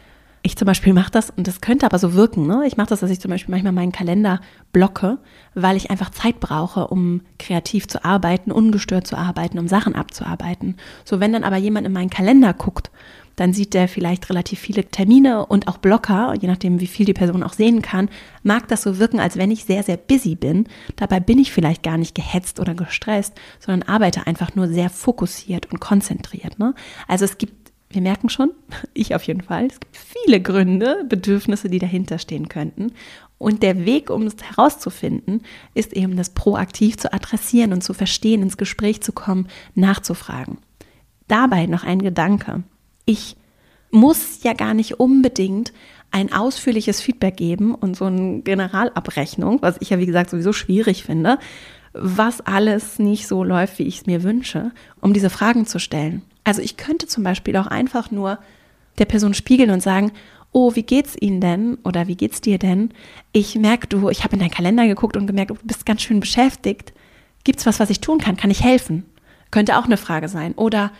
Ich zum Beispiel mache das, und das könnte aber so wirken, ne? ich mache das, dass ich zum Beispiel manchmal meinen Kalender blocke, weil ich einfach Zeit brauche, um kreativ zu arbeiten, ungestört zu arbeiten, um Sachen abzuarbeiten. So, wenn dann aber jemand in meinen Kalender guckt dann sieht der vielleicht relativ viele Termine und auch Blocker, je nachdem, wie viel die Person auch sehen kann, mag das so wirken, als wenn ich sehr, sehr busy bin. Dabei bin ich vielleicht gar nicht gehetzt oder gestresst, sondern arbeite einfach nur sehr fokussiert und konzentriert. Ne? Also es gibt wir merken schon, ich auf jeden Fall, es gibt viele Gründe, Bedürfnisse, die dahinter stehen könnten. Und der Weg, um es herauszufinden, ist eben das proaktiv zu adressieren und zu verstehen, ins Gespräch zu kommen, nachzufragen. Dabei noch ein Gedanke. Ich muss ja gar nicht unbedingt ein ausführliches Feedback geben und so eine Generalabrechnung, was ich ja wie gesagt sowieso schwierig finde, was alles nicht so läuft, wie ich es mir wünsche, um diese Fragen zu stellen. Also ich könnte zum Beispiel auch einfach nur der Person spiegeln und sagen, oh, wie geht's Ihnen denn oder wie geht's dir denn? Ich merke du, ich habe in deinen Kalender geguckt und gemerkt, du bist ganz schön beschäftigt. Gibt's was, was ich tun kann? Kann ich helfen? Könnte auch eine Frage sein. Oder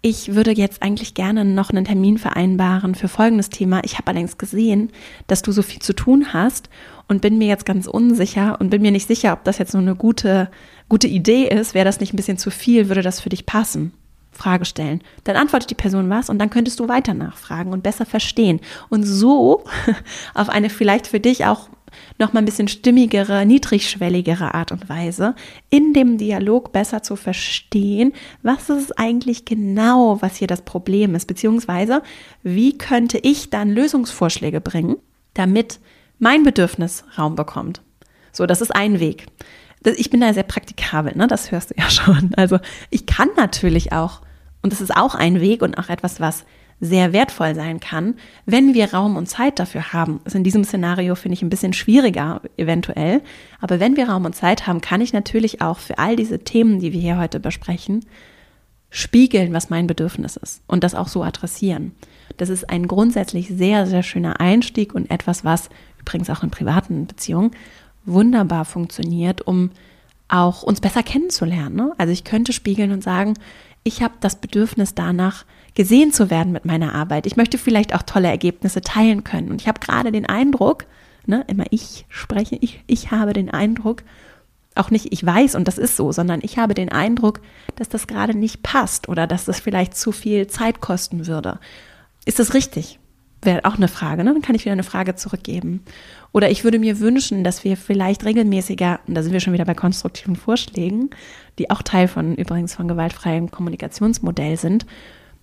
ich würde jetzt eigentlich gerne noch einen Termin vereinbaren für folgendes Thema. Ich habe allerdings gesehen, dass du so viel zu tun hast und bin mir jetzt ganz unsicher und bin mir nicht sicher, ob das jetzt so eine gute, gute Idee ist. Wäre das nicht ein bisschen zu viel? Würde das für dich passen? Frage stellen. Dann antwortet die Person was und dann könntest du weiter nachfragen und besser verstehen. Und so auf eine vielleicht für dich auch noch mal ein bisschen stimmigere, niedrigschwelligere Art und Weise in dem Dialog besser zu verstehen, was ist eigentlich genau, was hier das Problem ist, beziehungsweise wie könnte ich dann Lösungsvorschläge bringen, damit mein Bedürfnis Raum bekommt. So, das ist ein Weg. Ich bin da sehr praktikabel, ne? das hörst du ja schon. Also ich kann natürlich auch, und das ist auch ein Weg und auch etwas, was sehr wertvoll sein kann, wenn wir Raum und Zeit dafür haben. Das ist in diesem Szenario finde ich ein bisschen schwieriger eventuell, aber wenn wir Raum und Zeit haben, kann ich natürlich auch für all diese Themen, die wir hier heute besprechen, spiegeln, was mein Bedürfnis ist und das auch so adressieren. Das ist ein grundsätzlich sehr, sehr schöner Einstieg und etwas, was übrigens auch in privaten Beziehungen wunderbar funktioniert, um auch uns besser kennenzulernen. Ne? Also ich könnte spiegeln und sagen, ich habe das Bedürfnis danach, gesehen zu werden mit meiner Arbeit. Ich möchte vielleicht auch tolle Ergebnisse teilen können. Und ich habe gerade den Eindruck, ne, immer ich spreche, ich, ich habe den Eindruck, auch nicht ich weiß und das ist so, sondern ich habe den Eindruck, dass das gerade nicht passt oder dass das vielleicht zu viel Zeit kosten würde. Ist das richtig? Wäre auch eine Frage, ne? Dann kann ich wieder eine Frage zurückgeben. Oder ich würde mir wünschen, dass wir vielleicht regelmäßiger, und da sind wir schon wieder bei konstruktiven Vorschlägen, die auch Teil von übrigens von gewaltfreiem Kommunikationsmodell sind,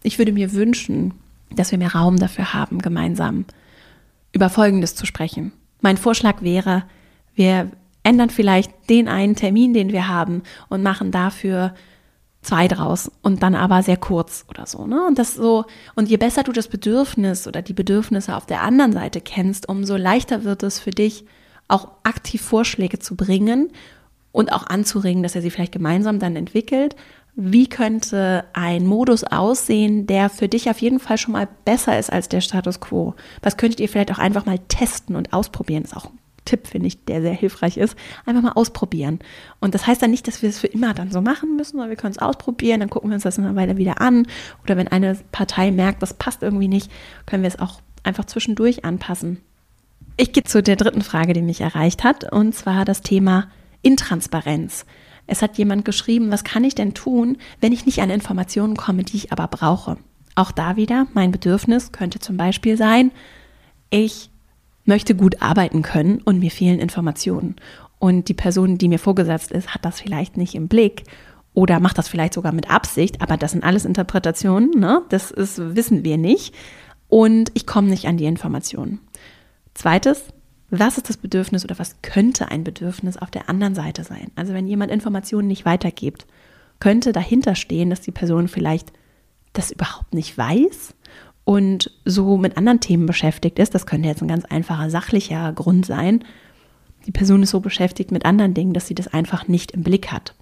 ich würde mir wünschen, dass wir mehr Raum dafür haben, gemeinsam über Folgendes zu sprechen. Mein Vorschlag wäre, wir ändern vielleicht den einen Termin, den wir haben und machen dafür zwei draus und dann aber sehr kurz oder so, ne? Und das so, und je besser du das Bedürfnis oder die Bedürfnisse auf der anderen Seite kennst, umso leichter wird es für dich, auch aktiv Vorschläge zu bringen und auch anzuregen, dass er sie vielleicht gemeinsam dann entwickelt wie könnte ein Modus aussehen, der für dich auf jeden Fall schon mal besser ist als der Status quo? Was könntet ihr vielleicht auch einfach mal testen und ausprobieren? Ist auch ein Tipp, finde ich, der sehr hilfreich ist. Einfach mal ausprobieren. Und das heißt dann nicht, dass wir es für immer dann so machen müssen, sondern wir können es ausprobieren, dann gucken wir uns das eine Weile wieder an. Oder wenn eine Partei merkt, das passt irgendwie nicht, können wir es auch einfach zwischendurch anpassen. Ich gehe zu der dritten Frage, die mich erreicht hat, und zwar das Thema Intransparenz. Es hat jemand geschrieben, was kann ich denn tun, wenn ich nicht an Informationen komme, die ich aber brauche? Auch da wieder, mein Bedürfnis könnte zum Beispiel sein, ich möchte gut arbeiten können und mir fehlen Informationen. Und die Person, die mir vorgesetzt ist, hat das vielleicht nicht im Blick oder macht das vielleicht sogar mit Absicht, aber das sind alles Interpretationen, ne? das ist, wissen wir nicht. Und ich komme nicht an die Informationen. Zweites, was ist das Bedürfnis oder was könnte ein Bedürfnis auf der anderen Seite sein? Also wenn jemand Informationen nicht weitergibt, könnte dahinter stehen, dass die Person vielleicht das überhaupt nicht weiß und so mit anderen Themen beschäftigt ist. Das könnte jetzt ein ganz einfacher sachlicher Grund sein. Die Person ist so beschäftigt mit anderen Dingen, dass sie das einfach nicht im Blick hat.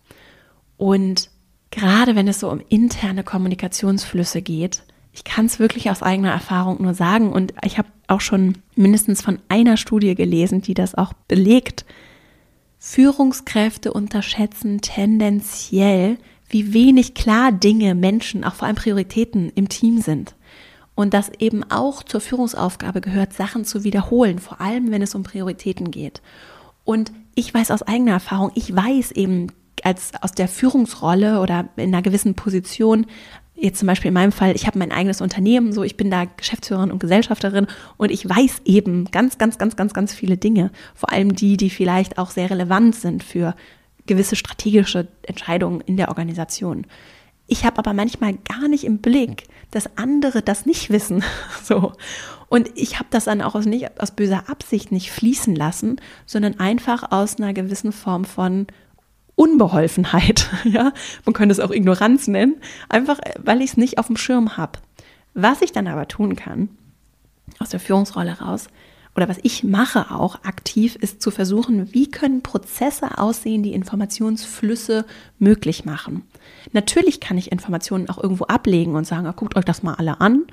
Und gerade wenn es so um interne Kommunikationsflüsse geht, ich kann es wirklich aus eigener Erfahrung nur sagen und ich habe auch schon mindestens von einer Studie gelesen, die das auch belegt. Führungskräfte unterschätzen tendenziell, wie wenig klar Dinge, Menschen, auch vor allem Prioritäten im Team sind. Und dass eben auch zur Führungsaufgabe gehört, Sachen zu wiederholen, vor allem wenn es um Prioritäten geht. Und ich weiß aus eigener Erfahrung, ich weiß eben als aus der Führungsrolle oder in einer gewissen Position, jetzt zum Beispiel in meinem Fall, ich habe mein eigenes Unternehmen, so ich bin da Geschäftsführerin und Gesellschafterin und ich weiß eben ganz, ganz, ganz, ganz, ganz viele Dinge. Vor allem die, die vielleicht auch sehr relevant sind für gewisse strategische Entscheidungen in der Organisation. Ich habe aber manchmal gar nicht im Blick, dass andere das nicht wissen. So. Und ich habe das dann auch aus, nicht, aus böser Absicht nicht fließen lassen, sondern einfach aus einer gewissen Form von Unbeholfenheit. Ja, man könnte es auch Ignoranz nennen, einfach weil ich es nicht auf dem Schirm habe. Was ich dann aber tun kann, aus der Führungsrolle raus, oder was ich mache auch aktiv, ist zu versuchen, wie können Prozesse aussehen, die Informationsflüsse möglich machen. Natürlich kann ich Informationen auch irgendwo ablegen und sagen, guckt euch das mal alle an.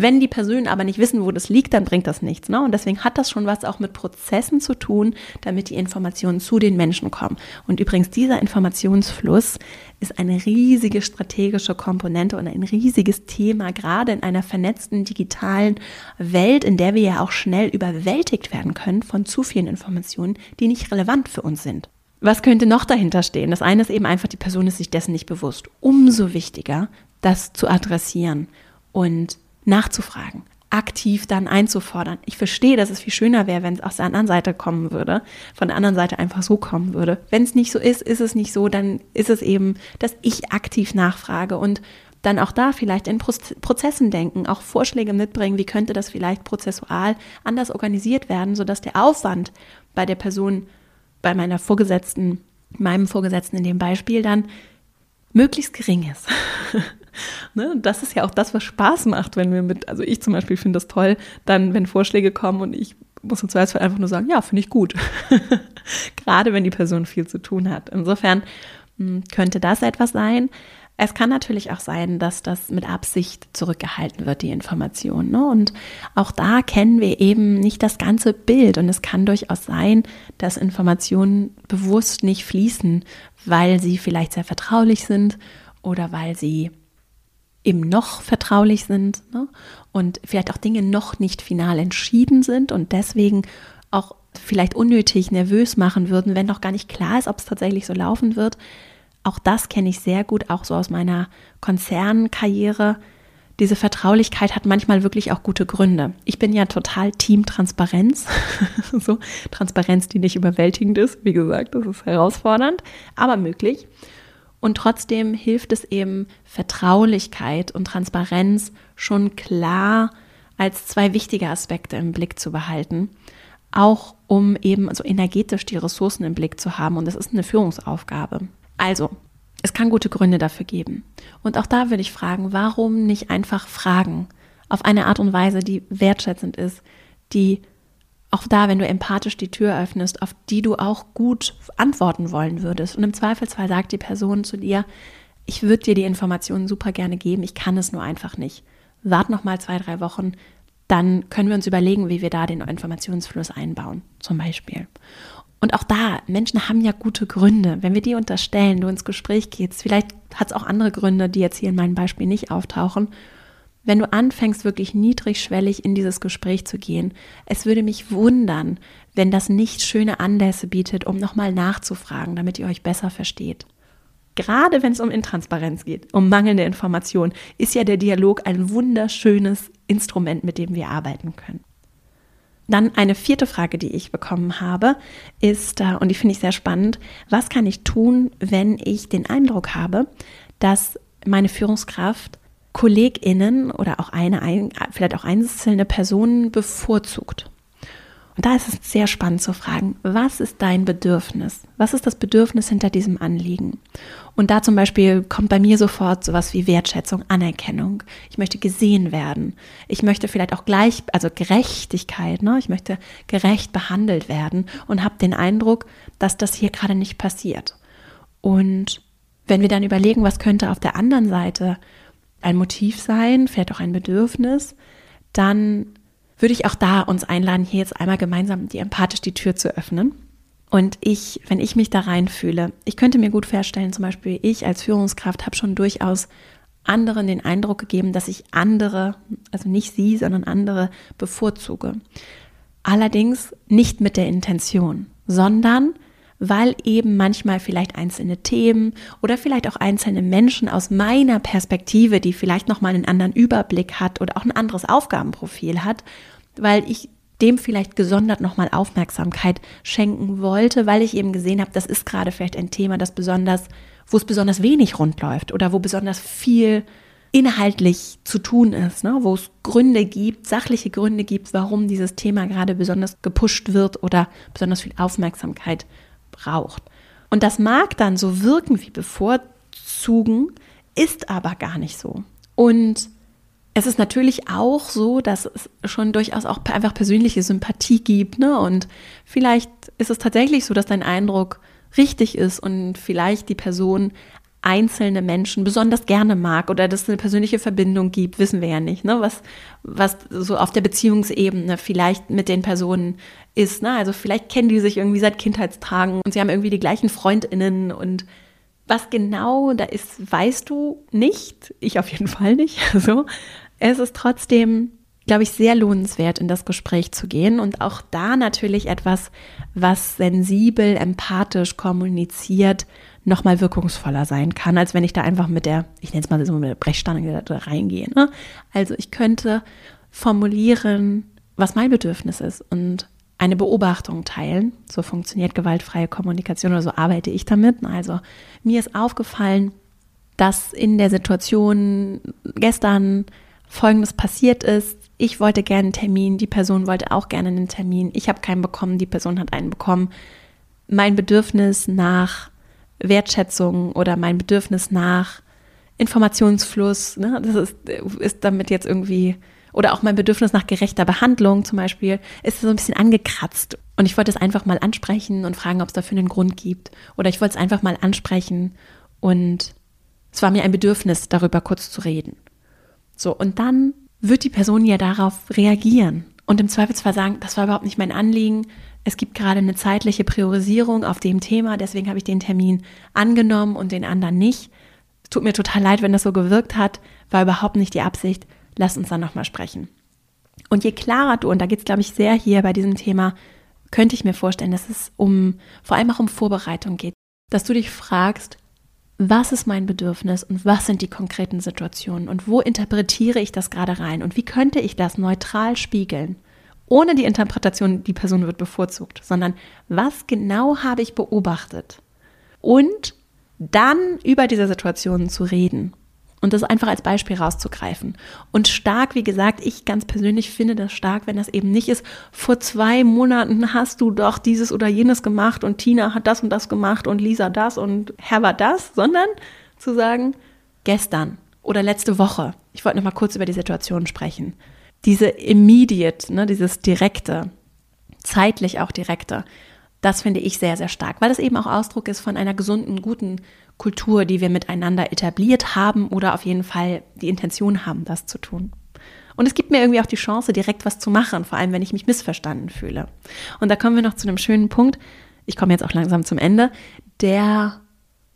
Wenn die Personen aber nicht wissen, wo das liegt, dann bringt das nichts. Ne? Und deswegen hat das schon was auch mit Prozessen zu tun, damit die Informationen zu den Menschen kommen. Und übrigens, dieser Informationsfluss ist eine riesige strategische Komponente und ein riesiges Thema, gerade in einer vernetzten digitalen Welt, in der wir ja auch schnell überwältigt werden können von zu vielen Informationen, die nicht relevant für uns sind. Was könnte noch dahinter stehen? Das eine ist eben einfach, die Person ist sich dessen nicht bewusst. Umso wichtiger, das zu adressieren und nachzufragen, aktiv dann einzufordern. Ich verstehe, dass es viel schöner wäre, wenn es aus der anderen Seite kommen würde, von der anderen Seite einfach so kommen würde. Wenn es nicht so ist, ist es nicht so, dann ist es eben, dass ich aktiv nachfrage und dann auch da vielleicht in Prozessen denken, auch Vorschläge mitbringen, wie könnte das vielleicht prozessual anders organisiert werden, sodass der Aufwand bei der Person, bei meiner Vorgesetzten, meinem Vorgesetzten in dem Beispiel dann möglichst gering ist. Ne? Das ist ja auch das, was Spaß macht, wenn wir mit, also ich zum Beispiel finde das toll, dann, wenn Vorschläge kommen und ich muss im Zweifelsfall einfach nur sagen, ja, finde ich gut. Gerade wenn die Person viel zu tun hat. Insofern hm, könnte das etwas sein. Es kann natürlich auch sein, dass das mit Absicht zurückgehalten wird, die Information. Ne? Und auch da kennen wir eben nicht das ganze Bild. Und es kann durchaus sein, dass Informationen bewusst nicht fließen, weil sie vielleicht sehr vertraulich sind oder weil sie eben noch vertraulich sind ne? und vielleicht auch Dinge noch nicht final entschieden sind und deswegen auch vielleicht unnötig nervös machen würden, wenn noch gar nicht klar ist, ob es tatsächlich so laufen wird. Auch das kenne ich sehr gut, auch so aus meiner Konzernkarriere. Diese Vertraulichkeit hat manchmal wirklich auch gute Gründe. Ich bin ja total Team Transparenz. so Transparenz, die nicht überwältigend ist. Wie gesagt, das ist herausfordernd, aber möglich. Und trotzdem hilft es eben, Vertraulichkeit und Transparenz schon klar als zwei wichtige Aspekte im Blick zu behalten, auch um eben so energetisch die Ressourcen im Blick zu haben. Und das ist eine Führungsaufgabe. Also, es kann gute Gründe dafür geben. Und auch da würde ich fragen, warum nicht einfach fragen? Auf eine Art und Weise, die wertschätzend ist, die auch da, wenn du empathisch die Tür öffnest, auf die du auch gut antworten wollen würdest. Und im Zweifelsfall sagt die Person zu dir, ich würde dir die Informationen super gerne geben, ich kann es nur einfach nicht. Wart noch mal zwei, drei Wochen, dann können wir uns überlegen, wie wir da den Informationsfluss einbauen, zum Beispiel. Und auch da, Menschen haben ja gute Gründe. Wenn wir die unterstellen, du ins Gespräch gehst, vielleicht hat es auch andere Gründe, die jetzt hier in meinem Beispiel nicht auftauchen wenn du anfängst, wirklich niedrigschwellig in dieses Gespräch zu gehen. Es würde mich wundern, wenn das nicht schöne Anlässe bietet, um nochmal nachzufragen, damit ihr euch besser versteht. Gerade wenn es um Intransparenz geht, um mangelnde Information, ist ja der Dialog ein wunderschönes Instrument, mit dem wir arbeiten können. Dann eine vierte Frage, die ich bekommen habe, ist, äh, und die finde ich sehr spannend, was kann ich tun, wenn ich den Eindruck habe, dass meine Führungskraft KollegInnen oder auch eine, vielleicht auch einzelne Personen bevorzugt. Und da ist es sehr spannend zu fragen, was ist dein Bedürfnis? Was ist das Bedürfnis hinter diesem Anliegen? Und da zum Beispiel kommt bei mir sofort sowas wie Wertschätzung, Anerkennung. Ich möchte gesehen werden. Ich möchte vielleicht auch gleich, also Gerechtigkeit, ne? Ich möchte gerecht behandelt werden und habe den Eindruck, dass das hier gerade nicht passiert. Und wenn wir dann überlegen, was könnte auf der anderen Seite ein Motiv sein, vielleicht auch ein Bedürfnis, dann würde ich auch da uns einladen, hier jetzt einmal gemeinsam die empathisch die Tür zu öffnen. Und ich, wenn ich mich da reinfühle, ich könnte mir gut vorstellen, zum Beispiel ich als Führungskraft habe schon durchaus anderen den Eindruck gegeben, dass ich andere, also nicht sie, sondern andere bevorzuge. Allerdings nicht mit der Intention, sondern weil eben manchmal vielleicht einzelne Themen oder vielleicht auch einzelne Menschen aus meiner Perspektive, die vielleicht noch mal einen anderen Überblick hat oder auch ein anderes Aufgabenprofil hat, weil ich dem vielleicht gesondert nochmal Aufmerksamkeit schenken wollte, weil ich eben gesehen habe, das ist gerade vielleicht ein Thema, das besonders wo es besonders wenig rund läuft oder wo besonders viel inhaltlich zu tun ist, ne? wo es Gründe gibt, sachliche Gründe gibt, warum dieses Thema gerade besonders gepusht wird oder besonders viel Aufmerksamkeit braucht. Und das mag dann so wirken wie bevorzugen, ist aber gar nicht so. Und es ist natürlich auch so, dass es schon durchaus auch einfach persönliche Sympathie gibt. Ne? Und vielleicht ist es tatsächlich so, dass dein Eindruck richtig ist und vielleicht die Person einzelne Menschen besonders gerne mag oder dass es eine persönliche Verbindung gibt, wissen wir ja nicht, ne? was, was so auf der Beziehungsebene vielleicht mit den Personen ist. Ne? Also vielleicht kennen die sich irgendwie seit Kindheitstagen und sie haben irgendwie die gleichen FreundInnen und was genau da ist, weißt du nicht. Ich auf jeden Fall nicht. So. Es ist trotzdem, glaube ich, sehr lohnenswert, in das Gespräch zu gehen und auch da natürlich etwas, was sensibel, empathisch kommuniziert, nochmal wirkungsvoller sein kann, als wenn ich da einfach mit der, ich nenne es mal so mit der Brechstange da reingehe. Ne? Also ich könnte formulieren, was mein Bedürfnis ist und eine Beobachtung teilen. So funktioniert gewaltfreie Kommunikation oder so arbeite ich damit. Also mir ist aufgefallen, dass in der Situation gestern Folgendes passiert ist. Ich wollte gerne einen Termin, die Person wollte auch gerne einen Termin. Ich habe keinen bekommen, die Person hat einen bekommen. Mein Bedürfnis nach Wertschätzung oder mein Bedürfnis nach Informationsfluss, ne, das ist, ist damit jetzt irgendwie, oder auch mein Bedürfnis nach gerechter Behandlung zum Beispiel, ist so ein bisschen angekratzt. Und ich wollte es einfach mal ansprechen und fragen, ob es dafür einen Grund gibt. Oder ich wollte es einfach mal ansprechen und es war mir ein Bedürfnis, darüber kurz zu reden. So, und dann wird die Person ja darauf reagieren und im Zweifelsfall sagen, das war überhaupt nicht mein Anliegen. Es gibt gerade eine zeitliche Priorisierung auf dem Thema, deswegen habe ich den Termin angenommen und den anderen nicht. Tut mir total leid, wenn das so gewirkt hat, war überhaupt nicht die Absicht. Lass uns dann nochmal sprechen. Und je klarer du, und da geht es, glaube ich, sehr hier bei diesem Thema, könnte ich mir vorstellen, dass es um, vor allem auch um Vorbereitung geht, dass du dich fragst, was ist mein Bedürfnis und was sind die konkreten Situationen und wo interpretiere ich das gerade rein und wie könnte ich das neutral spiegeln? Ohne die Interpretation, die Person wird bevorzugt, sondern was genau habe ich beobachtet? Und dann über diese Situationen zu reden und das einfach als Beispiel rauszugreifen. Und stark, wie gesagt, ich ganz persönlich finde das stark, wenn das eben nicht ist, vor zwei Monaten hast du doch dieses oder jenes gemacht und Tina hat das und das gemacht und Lisa das und Herbert das, sondern zu sagen, gestern oder letzte Woche. Ich wollte noch mal kurz über die Situation sprechen. Diese immediate, ne, dieses direkte, zeitlich auch direkte, das finde ich sehr, sehr stark, weil es eben auch Ausdruck ist von einer gesunden, guten Kultur, die wir miteinander etabliert haben oder auf jeden Fall die Intention haben, das zu tun. Und es gibt mir irgendwie auch die Chance, direkt was zu machen, vor allem wenn ich mich missverstanden fühle. Und da kommen wir noch zu einem schönen Punkt. Ich komme jetzt auch langsam zum Ende, der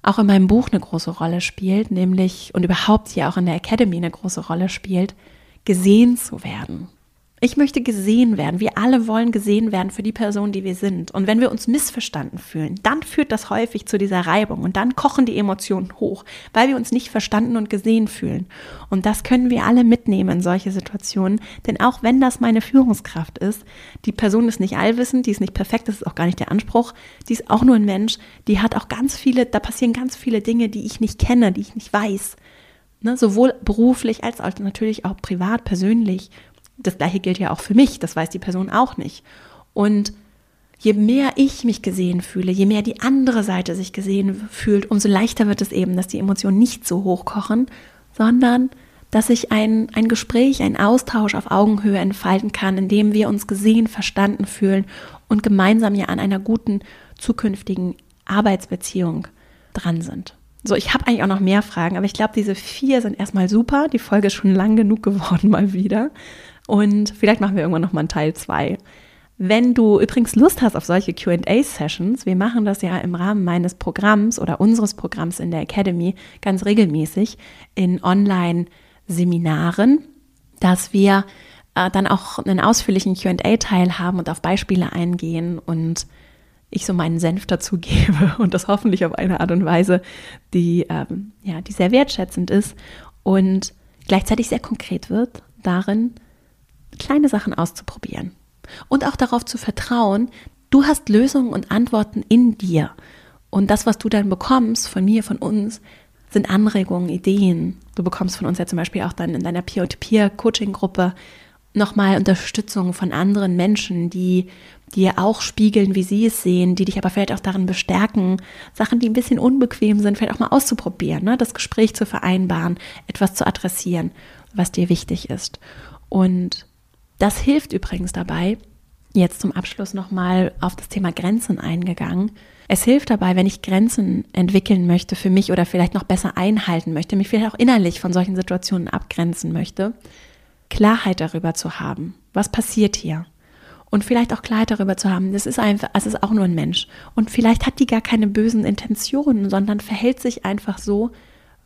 auch in meinem Buch eine große Rolle spielt, nämlich und überhaupt hier auch in der Academy eine große Rolle spielt, gesehen zu werden. Ich möchte gesehen werden. Wir alle wollen gesehen werden für die Person, die wir sind. Und wenn wir uns missverstanden fühlen, dann führt das häufig zu dieser Reibung und dann kochen die Emotionen hoch, weil wir uns nicht verstanden und gesehen fühlen. Und das können wir alle mitnehmen in solche Situationen. Denn auch wenn das meine Führungskraft ist, die Person ist nicht allwissend, die ist nicht perfekt, das ist auch gar nicht der Anspruch. Die ist auch nur ein Mensch, die hat auch ganz viele, da passieren ganz viele Dinge, die ich nicht kenne, die ich nicht weiß. Ne, sowohl beruflich als auch natürlich auch privat, persönlich das gleiche gilt ja auch für mich, das weiß die Person auch nicht. Und je mehr ich mich gesehen fühle, je mehr die andere Seite sich gesehen fühlt, umso leichter wird es eben, dass die Emotionen nicht so hochkochen, sondern dass sich ein, ein Gespräch, ein Austausch auf Augenhöhe entfalten kann, in dem wir uns gesehen, verstanden fühlen und gemeinsam ja an einer guten zukünftigen Arbeitsbeziehung dran sind. So, ich habe eigentlich auch noch mehr Fragen, aber ich glaube, diese vier sind erstmal super. Die Folge ist schon lang genug geworden mal wieder. Und vielleicht machen wir irgendwann nochmal einen Teil 2. Wenn du übrigens Lust hast auf solche QA-Sessions, wir machen das ja im Rahmen meines Programms oder unseres Programms in der Academy ganz regelmäßig in Online-Seminaren, dass wir äh, dann auch einen ausführlichen QA-Teil haben und auf Beispiele eingehen und ich so meinen Senf dazu gebe und das hoffentlich auf eine Art und Weise, die, ähm, ja, die sehr wertschätzend ist und gleichzeitig sehr konkret wird darin, kleine Sachen auszuprobieren und auch darauf zu vertrauen, du hast Lösungen und Antworten in dir. Und das, was du dann bekommst von mir, von uns, sind Anregungen, Ideen. Du bekommst von uns ja zum Beispiel auch dann in deiner Peer-to-Peer-Coaching-Gruppe nochmal Unterstützung von anderen Menschen, die dir auch spiegeln, wie sie es sehen, die dich aber vielleicht auch darin bestärken, Sachen, die ein bisschen unbequem sind, vielleicht auch mal auszuprobieren, ne? das Gespräch zu vereinbaren, etwas zu adressieren, was dir wichtig ist. Und das hilft übrigens dabei, jetzt zum Abschluss nochmal auf das Thema Grenzen eingegangen. Es hilft dabei, wenn ich Grenzen entwickeln möchte für mich oder vielleicht noch besser einhalten möchte, mich vielleicht auch innerlich von solchen Situationen abgrenzen möchte, Klarheit darüber zu haben. Was passiert hier? Und vielleicht auch Klarheit darüber zu haben, das ist einfach, es ist auch nur ein Mensch. Und vielleicht hat die gar keine bösen Intentionen, sondern verhält sich einfach so,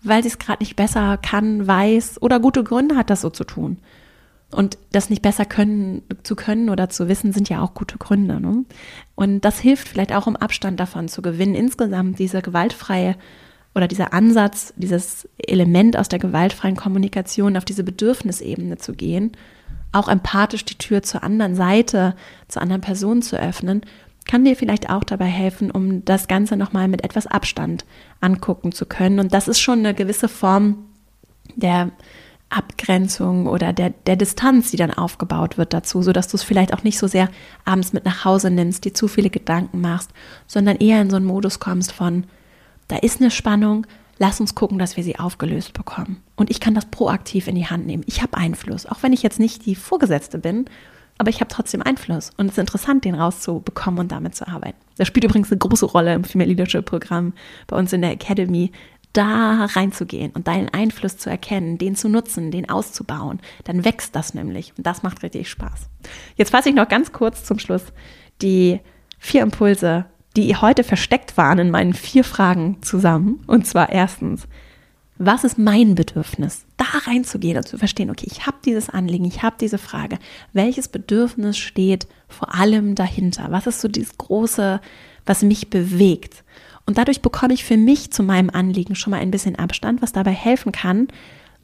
weil sie es gerade nicht besser kann, weiß oder gute Gründe hat, das so zu tun. Und das nicht besser können, zu können oder zu wissen, sind ja auch gute Gründe. Ne? Und das hilft vielleicht auch, um Abstand davon zu gewinnen, insgesamt diese gewaltfreie oder dieser Ansatz, dieses Element aus der gewaltfreien Kommunikation auf diese Bedürfnisebene zu gehen, auch empathisch die Tür zur anderen Seite, zur anderen Person zu öffnen, kann dir vielleicht auch dabei helfen, um das Ganze nochmal mit etwas Abstand angucken zu können. Und das ist schon eine gewisse Form der Abgrenzung oder der, der Distanz, die dann aufgebaut wird dazu, sodass du es vielleicht auch nicht so sehr abends mit nach Hause nimmst, dir zu viele Gedanken machst, sondern eher in so einen Modus kommst von, da ist eine Spannung, lass uns gucken, dass wir sie aufgelöst bekommen. Und ich kann das proaktiv in die Hand nehmen. Ich habe Einfluss, auch wenn ich jetzt nicht die Vorgesetzte bin, aber ich habe trotzdem Einfluss. Und es ist interessant, den rauszubekommen und damit zu arbeiten. Das spielt übrigens eine große Rolle im Female Leadership Programm bei uns in der Academy, da reinzugehen und deinen Einfluss zu erkennen, den zu nutzen, den auszubauen. Dann wächst das nämlich und das macht richtig Spaß. Jetzt fasse ich noch ganz kurz zum Schluss die vier Impulse die heute versteckt waren in meinen vier Fragen zusammen. Und zwar erstens, was ist mein Bedürfnis? Da reinzugehen und zu verstehen, okay, ich habe dieses Anliegen, ich habe diese Frage. Welches Bedürfnis steht vor allem dahinter? Was ist so dieses große, was mich bewegt? Und dadurch bekomme ich für mich zu meinem Anliegen schon mal ein bisschen Abstand, was dabei helfen kann,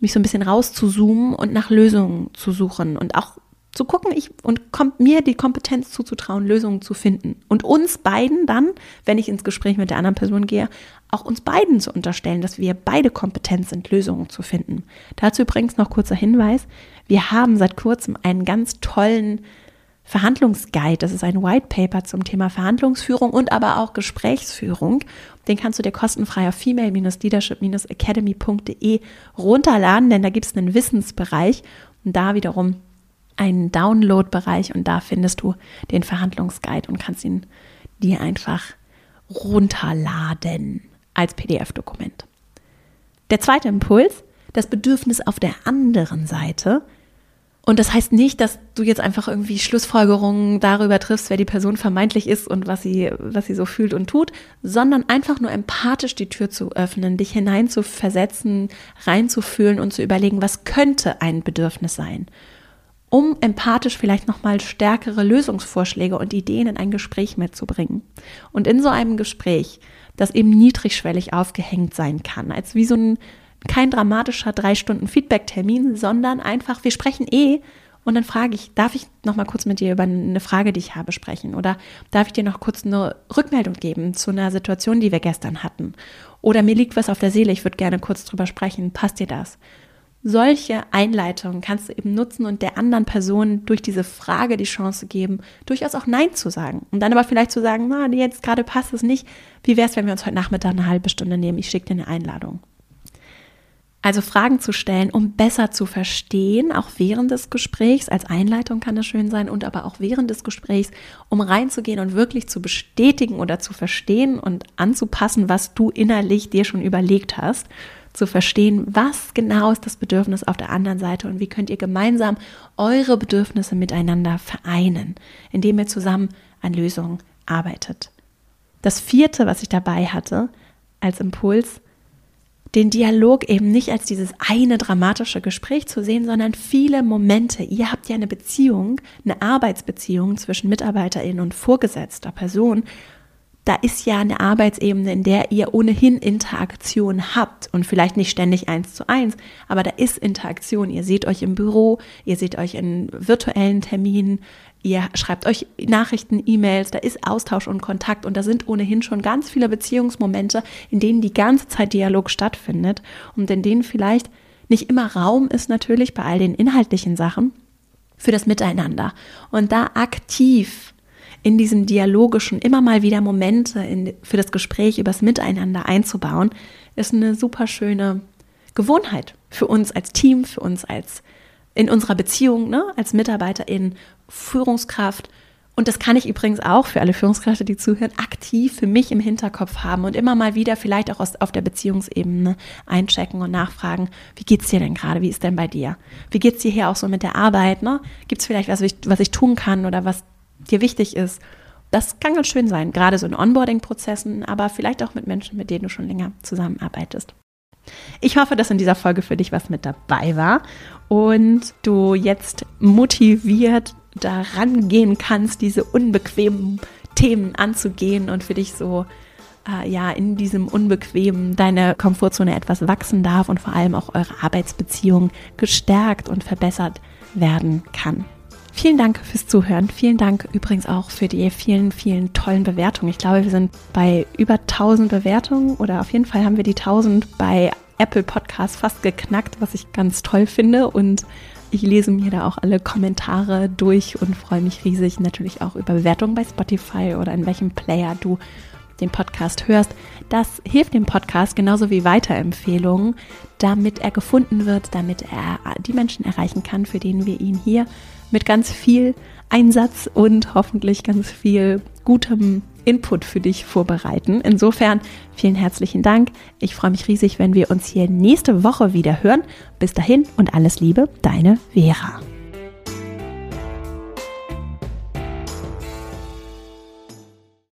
mich so ein bisschen rauszuzoomen und nach Lösungen zu suchen und auch zu gucken ich, und kommt mir die Kompetenz zuzutrauen, Lösungen zu finden. Und uns beiden dann, wenn ich ins Gespräch mit der anderen Person gehe, auch uns beiden zu unterstellen, dass wir beide kompetent sind, Lösungen zu finden. Dazu übrigens noch kurzer Hinweis. Wir haben seit kurzem einen ganz tollen Verhandlungsguide. Das ist ein White Paper zum Thema Verhandlungsführung und aber auch Gesprächsführung. Den kannst du dir kostenfrei auf female-leadership-academy.de runterladen, denn da gibt es einen Wissensbereich und da wiederum einen Download-Bereich und da findest du den Verhandlungsguide und kannst ihn dir einfach runterladen als PDF-Dokument. Der zweite Impuls, das Bedürfnis auf der anderen Seite. Und das heißt nicht, dass du jetzt einfach irgendwie Schlussfolgerungen darüber triffst, wer die Person vermeintlich ist und was sie, was sie so fühlt und tut, sondern einfach nur empathisch die Tür zu öffnen, dich hinein zu versetzen, reinzufühlen und zu überlegen, was könnte ein Bedürfnis sein um empathisch vielleicht nochmal stärkere Lösungsvorschläge und Ideen in ein Gespräch mitzubringen. Und in so einem Gespräch, das eben niedrigschwellig aufgehängt sein kann, als wie so ein kein dramatischer drei Stunden Feedback-Termin, sondern einfach, wir sprechen eh und dann frage ich, darf ich noch mal kurz mit dir über eine Frage, die ich habe, sprechen? Oder darf ich dir noch kurz eine Rückmeldung geben zu einer Situation, die wir gestern hatten? Oder mir liegt was auf der Seele, ich würde gerne kurz drüber sprechen. Passt dir das? Solche Einleitungen kannst du eben nutzen und der anderen Person durch diese Frage die Chance geben, durchaus auch Nein zu sagen. Und dann aber vielleicht zu sagen, na, jetzt gerade passt es nicht. Wie wäre es, wenn wir uns heute Nachmittag eine halbe Stunde nehmen? Ich schicke dir eine Einladung. Also Fragen zu stellen, um besser zu verstehen, auch während des Gesprächs, als Einleitung kann das schön sein, und aber auch während des Gesprächs, um reinzugehen und wirklich zu bestätigen oder zu verstehen und anzupassen, was du innerlich dir schon überlegt hast zu verstehen, was genau ist das Bedürfnis auf der anderen Seite und wie könnt ihr gemeinsam eure Bedürfnisse miteinander vereinen, indem ihr zusammen an Lösungen arbeitet. Das vierte, was ich dabei hatte als Impuls, den Dialog eben nicht als dieses eine dramatische Gespräch zu sehen, sondern viele Momente. Ihr habt ja eine Beziehung, eine Arbeitsbeziehung zwischen Mitarbeiterin und vorgesetzter Person da ist ja eine Arbeitsebene, in der ihr ohnehin Interaktion habt und vielleicht nicht ständig eins zu eins, aber da ist Interaktion. Ihr seht euch im Büro, ihr seht euch in virtuellen Terminen, Ihr schreibt euch Nachrichten, E-Mails, da ist Austausch und Kontakt und da sind ohnehin schon ganz viele Beziehungsmomente, in denen die ganze Zeit Dialog stattfindet und in denen vielleicht nicht immer Raum ist natürlich bei all den inhaltlichen Sachen für das Miteinander. Und da aktiv in diesen dialogischen immer mal wieder Momente in, für das Gespräch übers Miteinander einzubauen, ist eine super schöne Gewohnheit für uns als Team, für uns als in unserer Beziehung, ne, als Mitarbeiterin, Führungskraft. Und das kann ich übrigens auch für alle Führungskräfte, die zuhören, aktiv für mich im Hinterkopf haben und immer mal wieder vielleicht auch aus, auf der Beziehungsebene einchecken und nachfragen, wie geht's dir denn gerade? Wie ist denn bei dir? Wie geht's dir hier auch so mit der Arbeit? Ne? Gibt vielleicht was, was ich tun kann oder was dir wichtig ist? Das kann ganz schön sein, gerade so in Onboarding-Prozessen, aber vielleicht auch mit Menschen, mit denen du schon länger zusammenarbeitest. Ich hoffe, dass in dieser Folge für dich was mit dabei war und du jetzt motiviert daran gehen kannst, diese unbequemen Themen anzugehen und für dich so äh, ja in diesem unbequemen deine Komfortzone etwas wachsen darf und vor allem auch eure Arbeitsbeziehung gestärkt und verbessert werden kann. Vielen Dank fürs Zuhören. Vielen Dank übrigens auch für die vielen, vielen tollen Bewertungen. Ich glaube, wir sind bei über 1000 Bewertungen oder auf jeden Fall haben wir die 1000 bei Apple Podcasts fast geknackt, was ich ganz toll finde. Und ich lese mir da auch alle Kommentare durch und freue mich riesig natürlich auch über Bewertungen bei Spotify oder in welchem Player du den Podcast hörst. Das hilft dem Podcast genauso wie Weiterempfehlungen, damit er gefunden wird, damit er die Menschen erreichen kann, für denen wir ihn hier mit ganz viel Einsatz und hoffentlich ganz viel gutem Input für dich vorbereiten. Insofern vielen herzlichen Dank. Ich freue mich riesig, wenn wir uns hier nächste Woche wieder hören. Bis dahin und alles Liebe, deine Vera.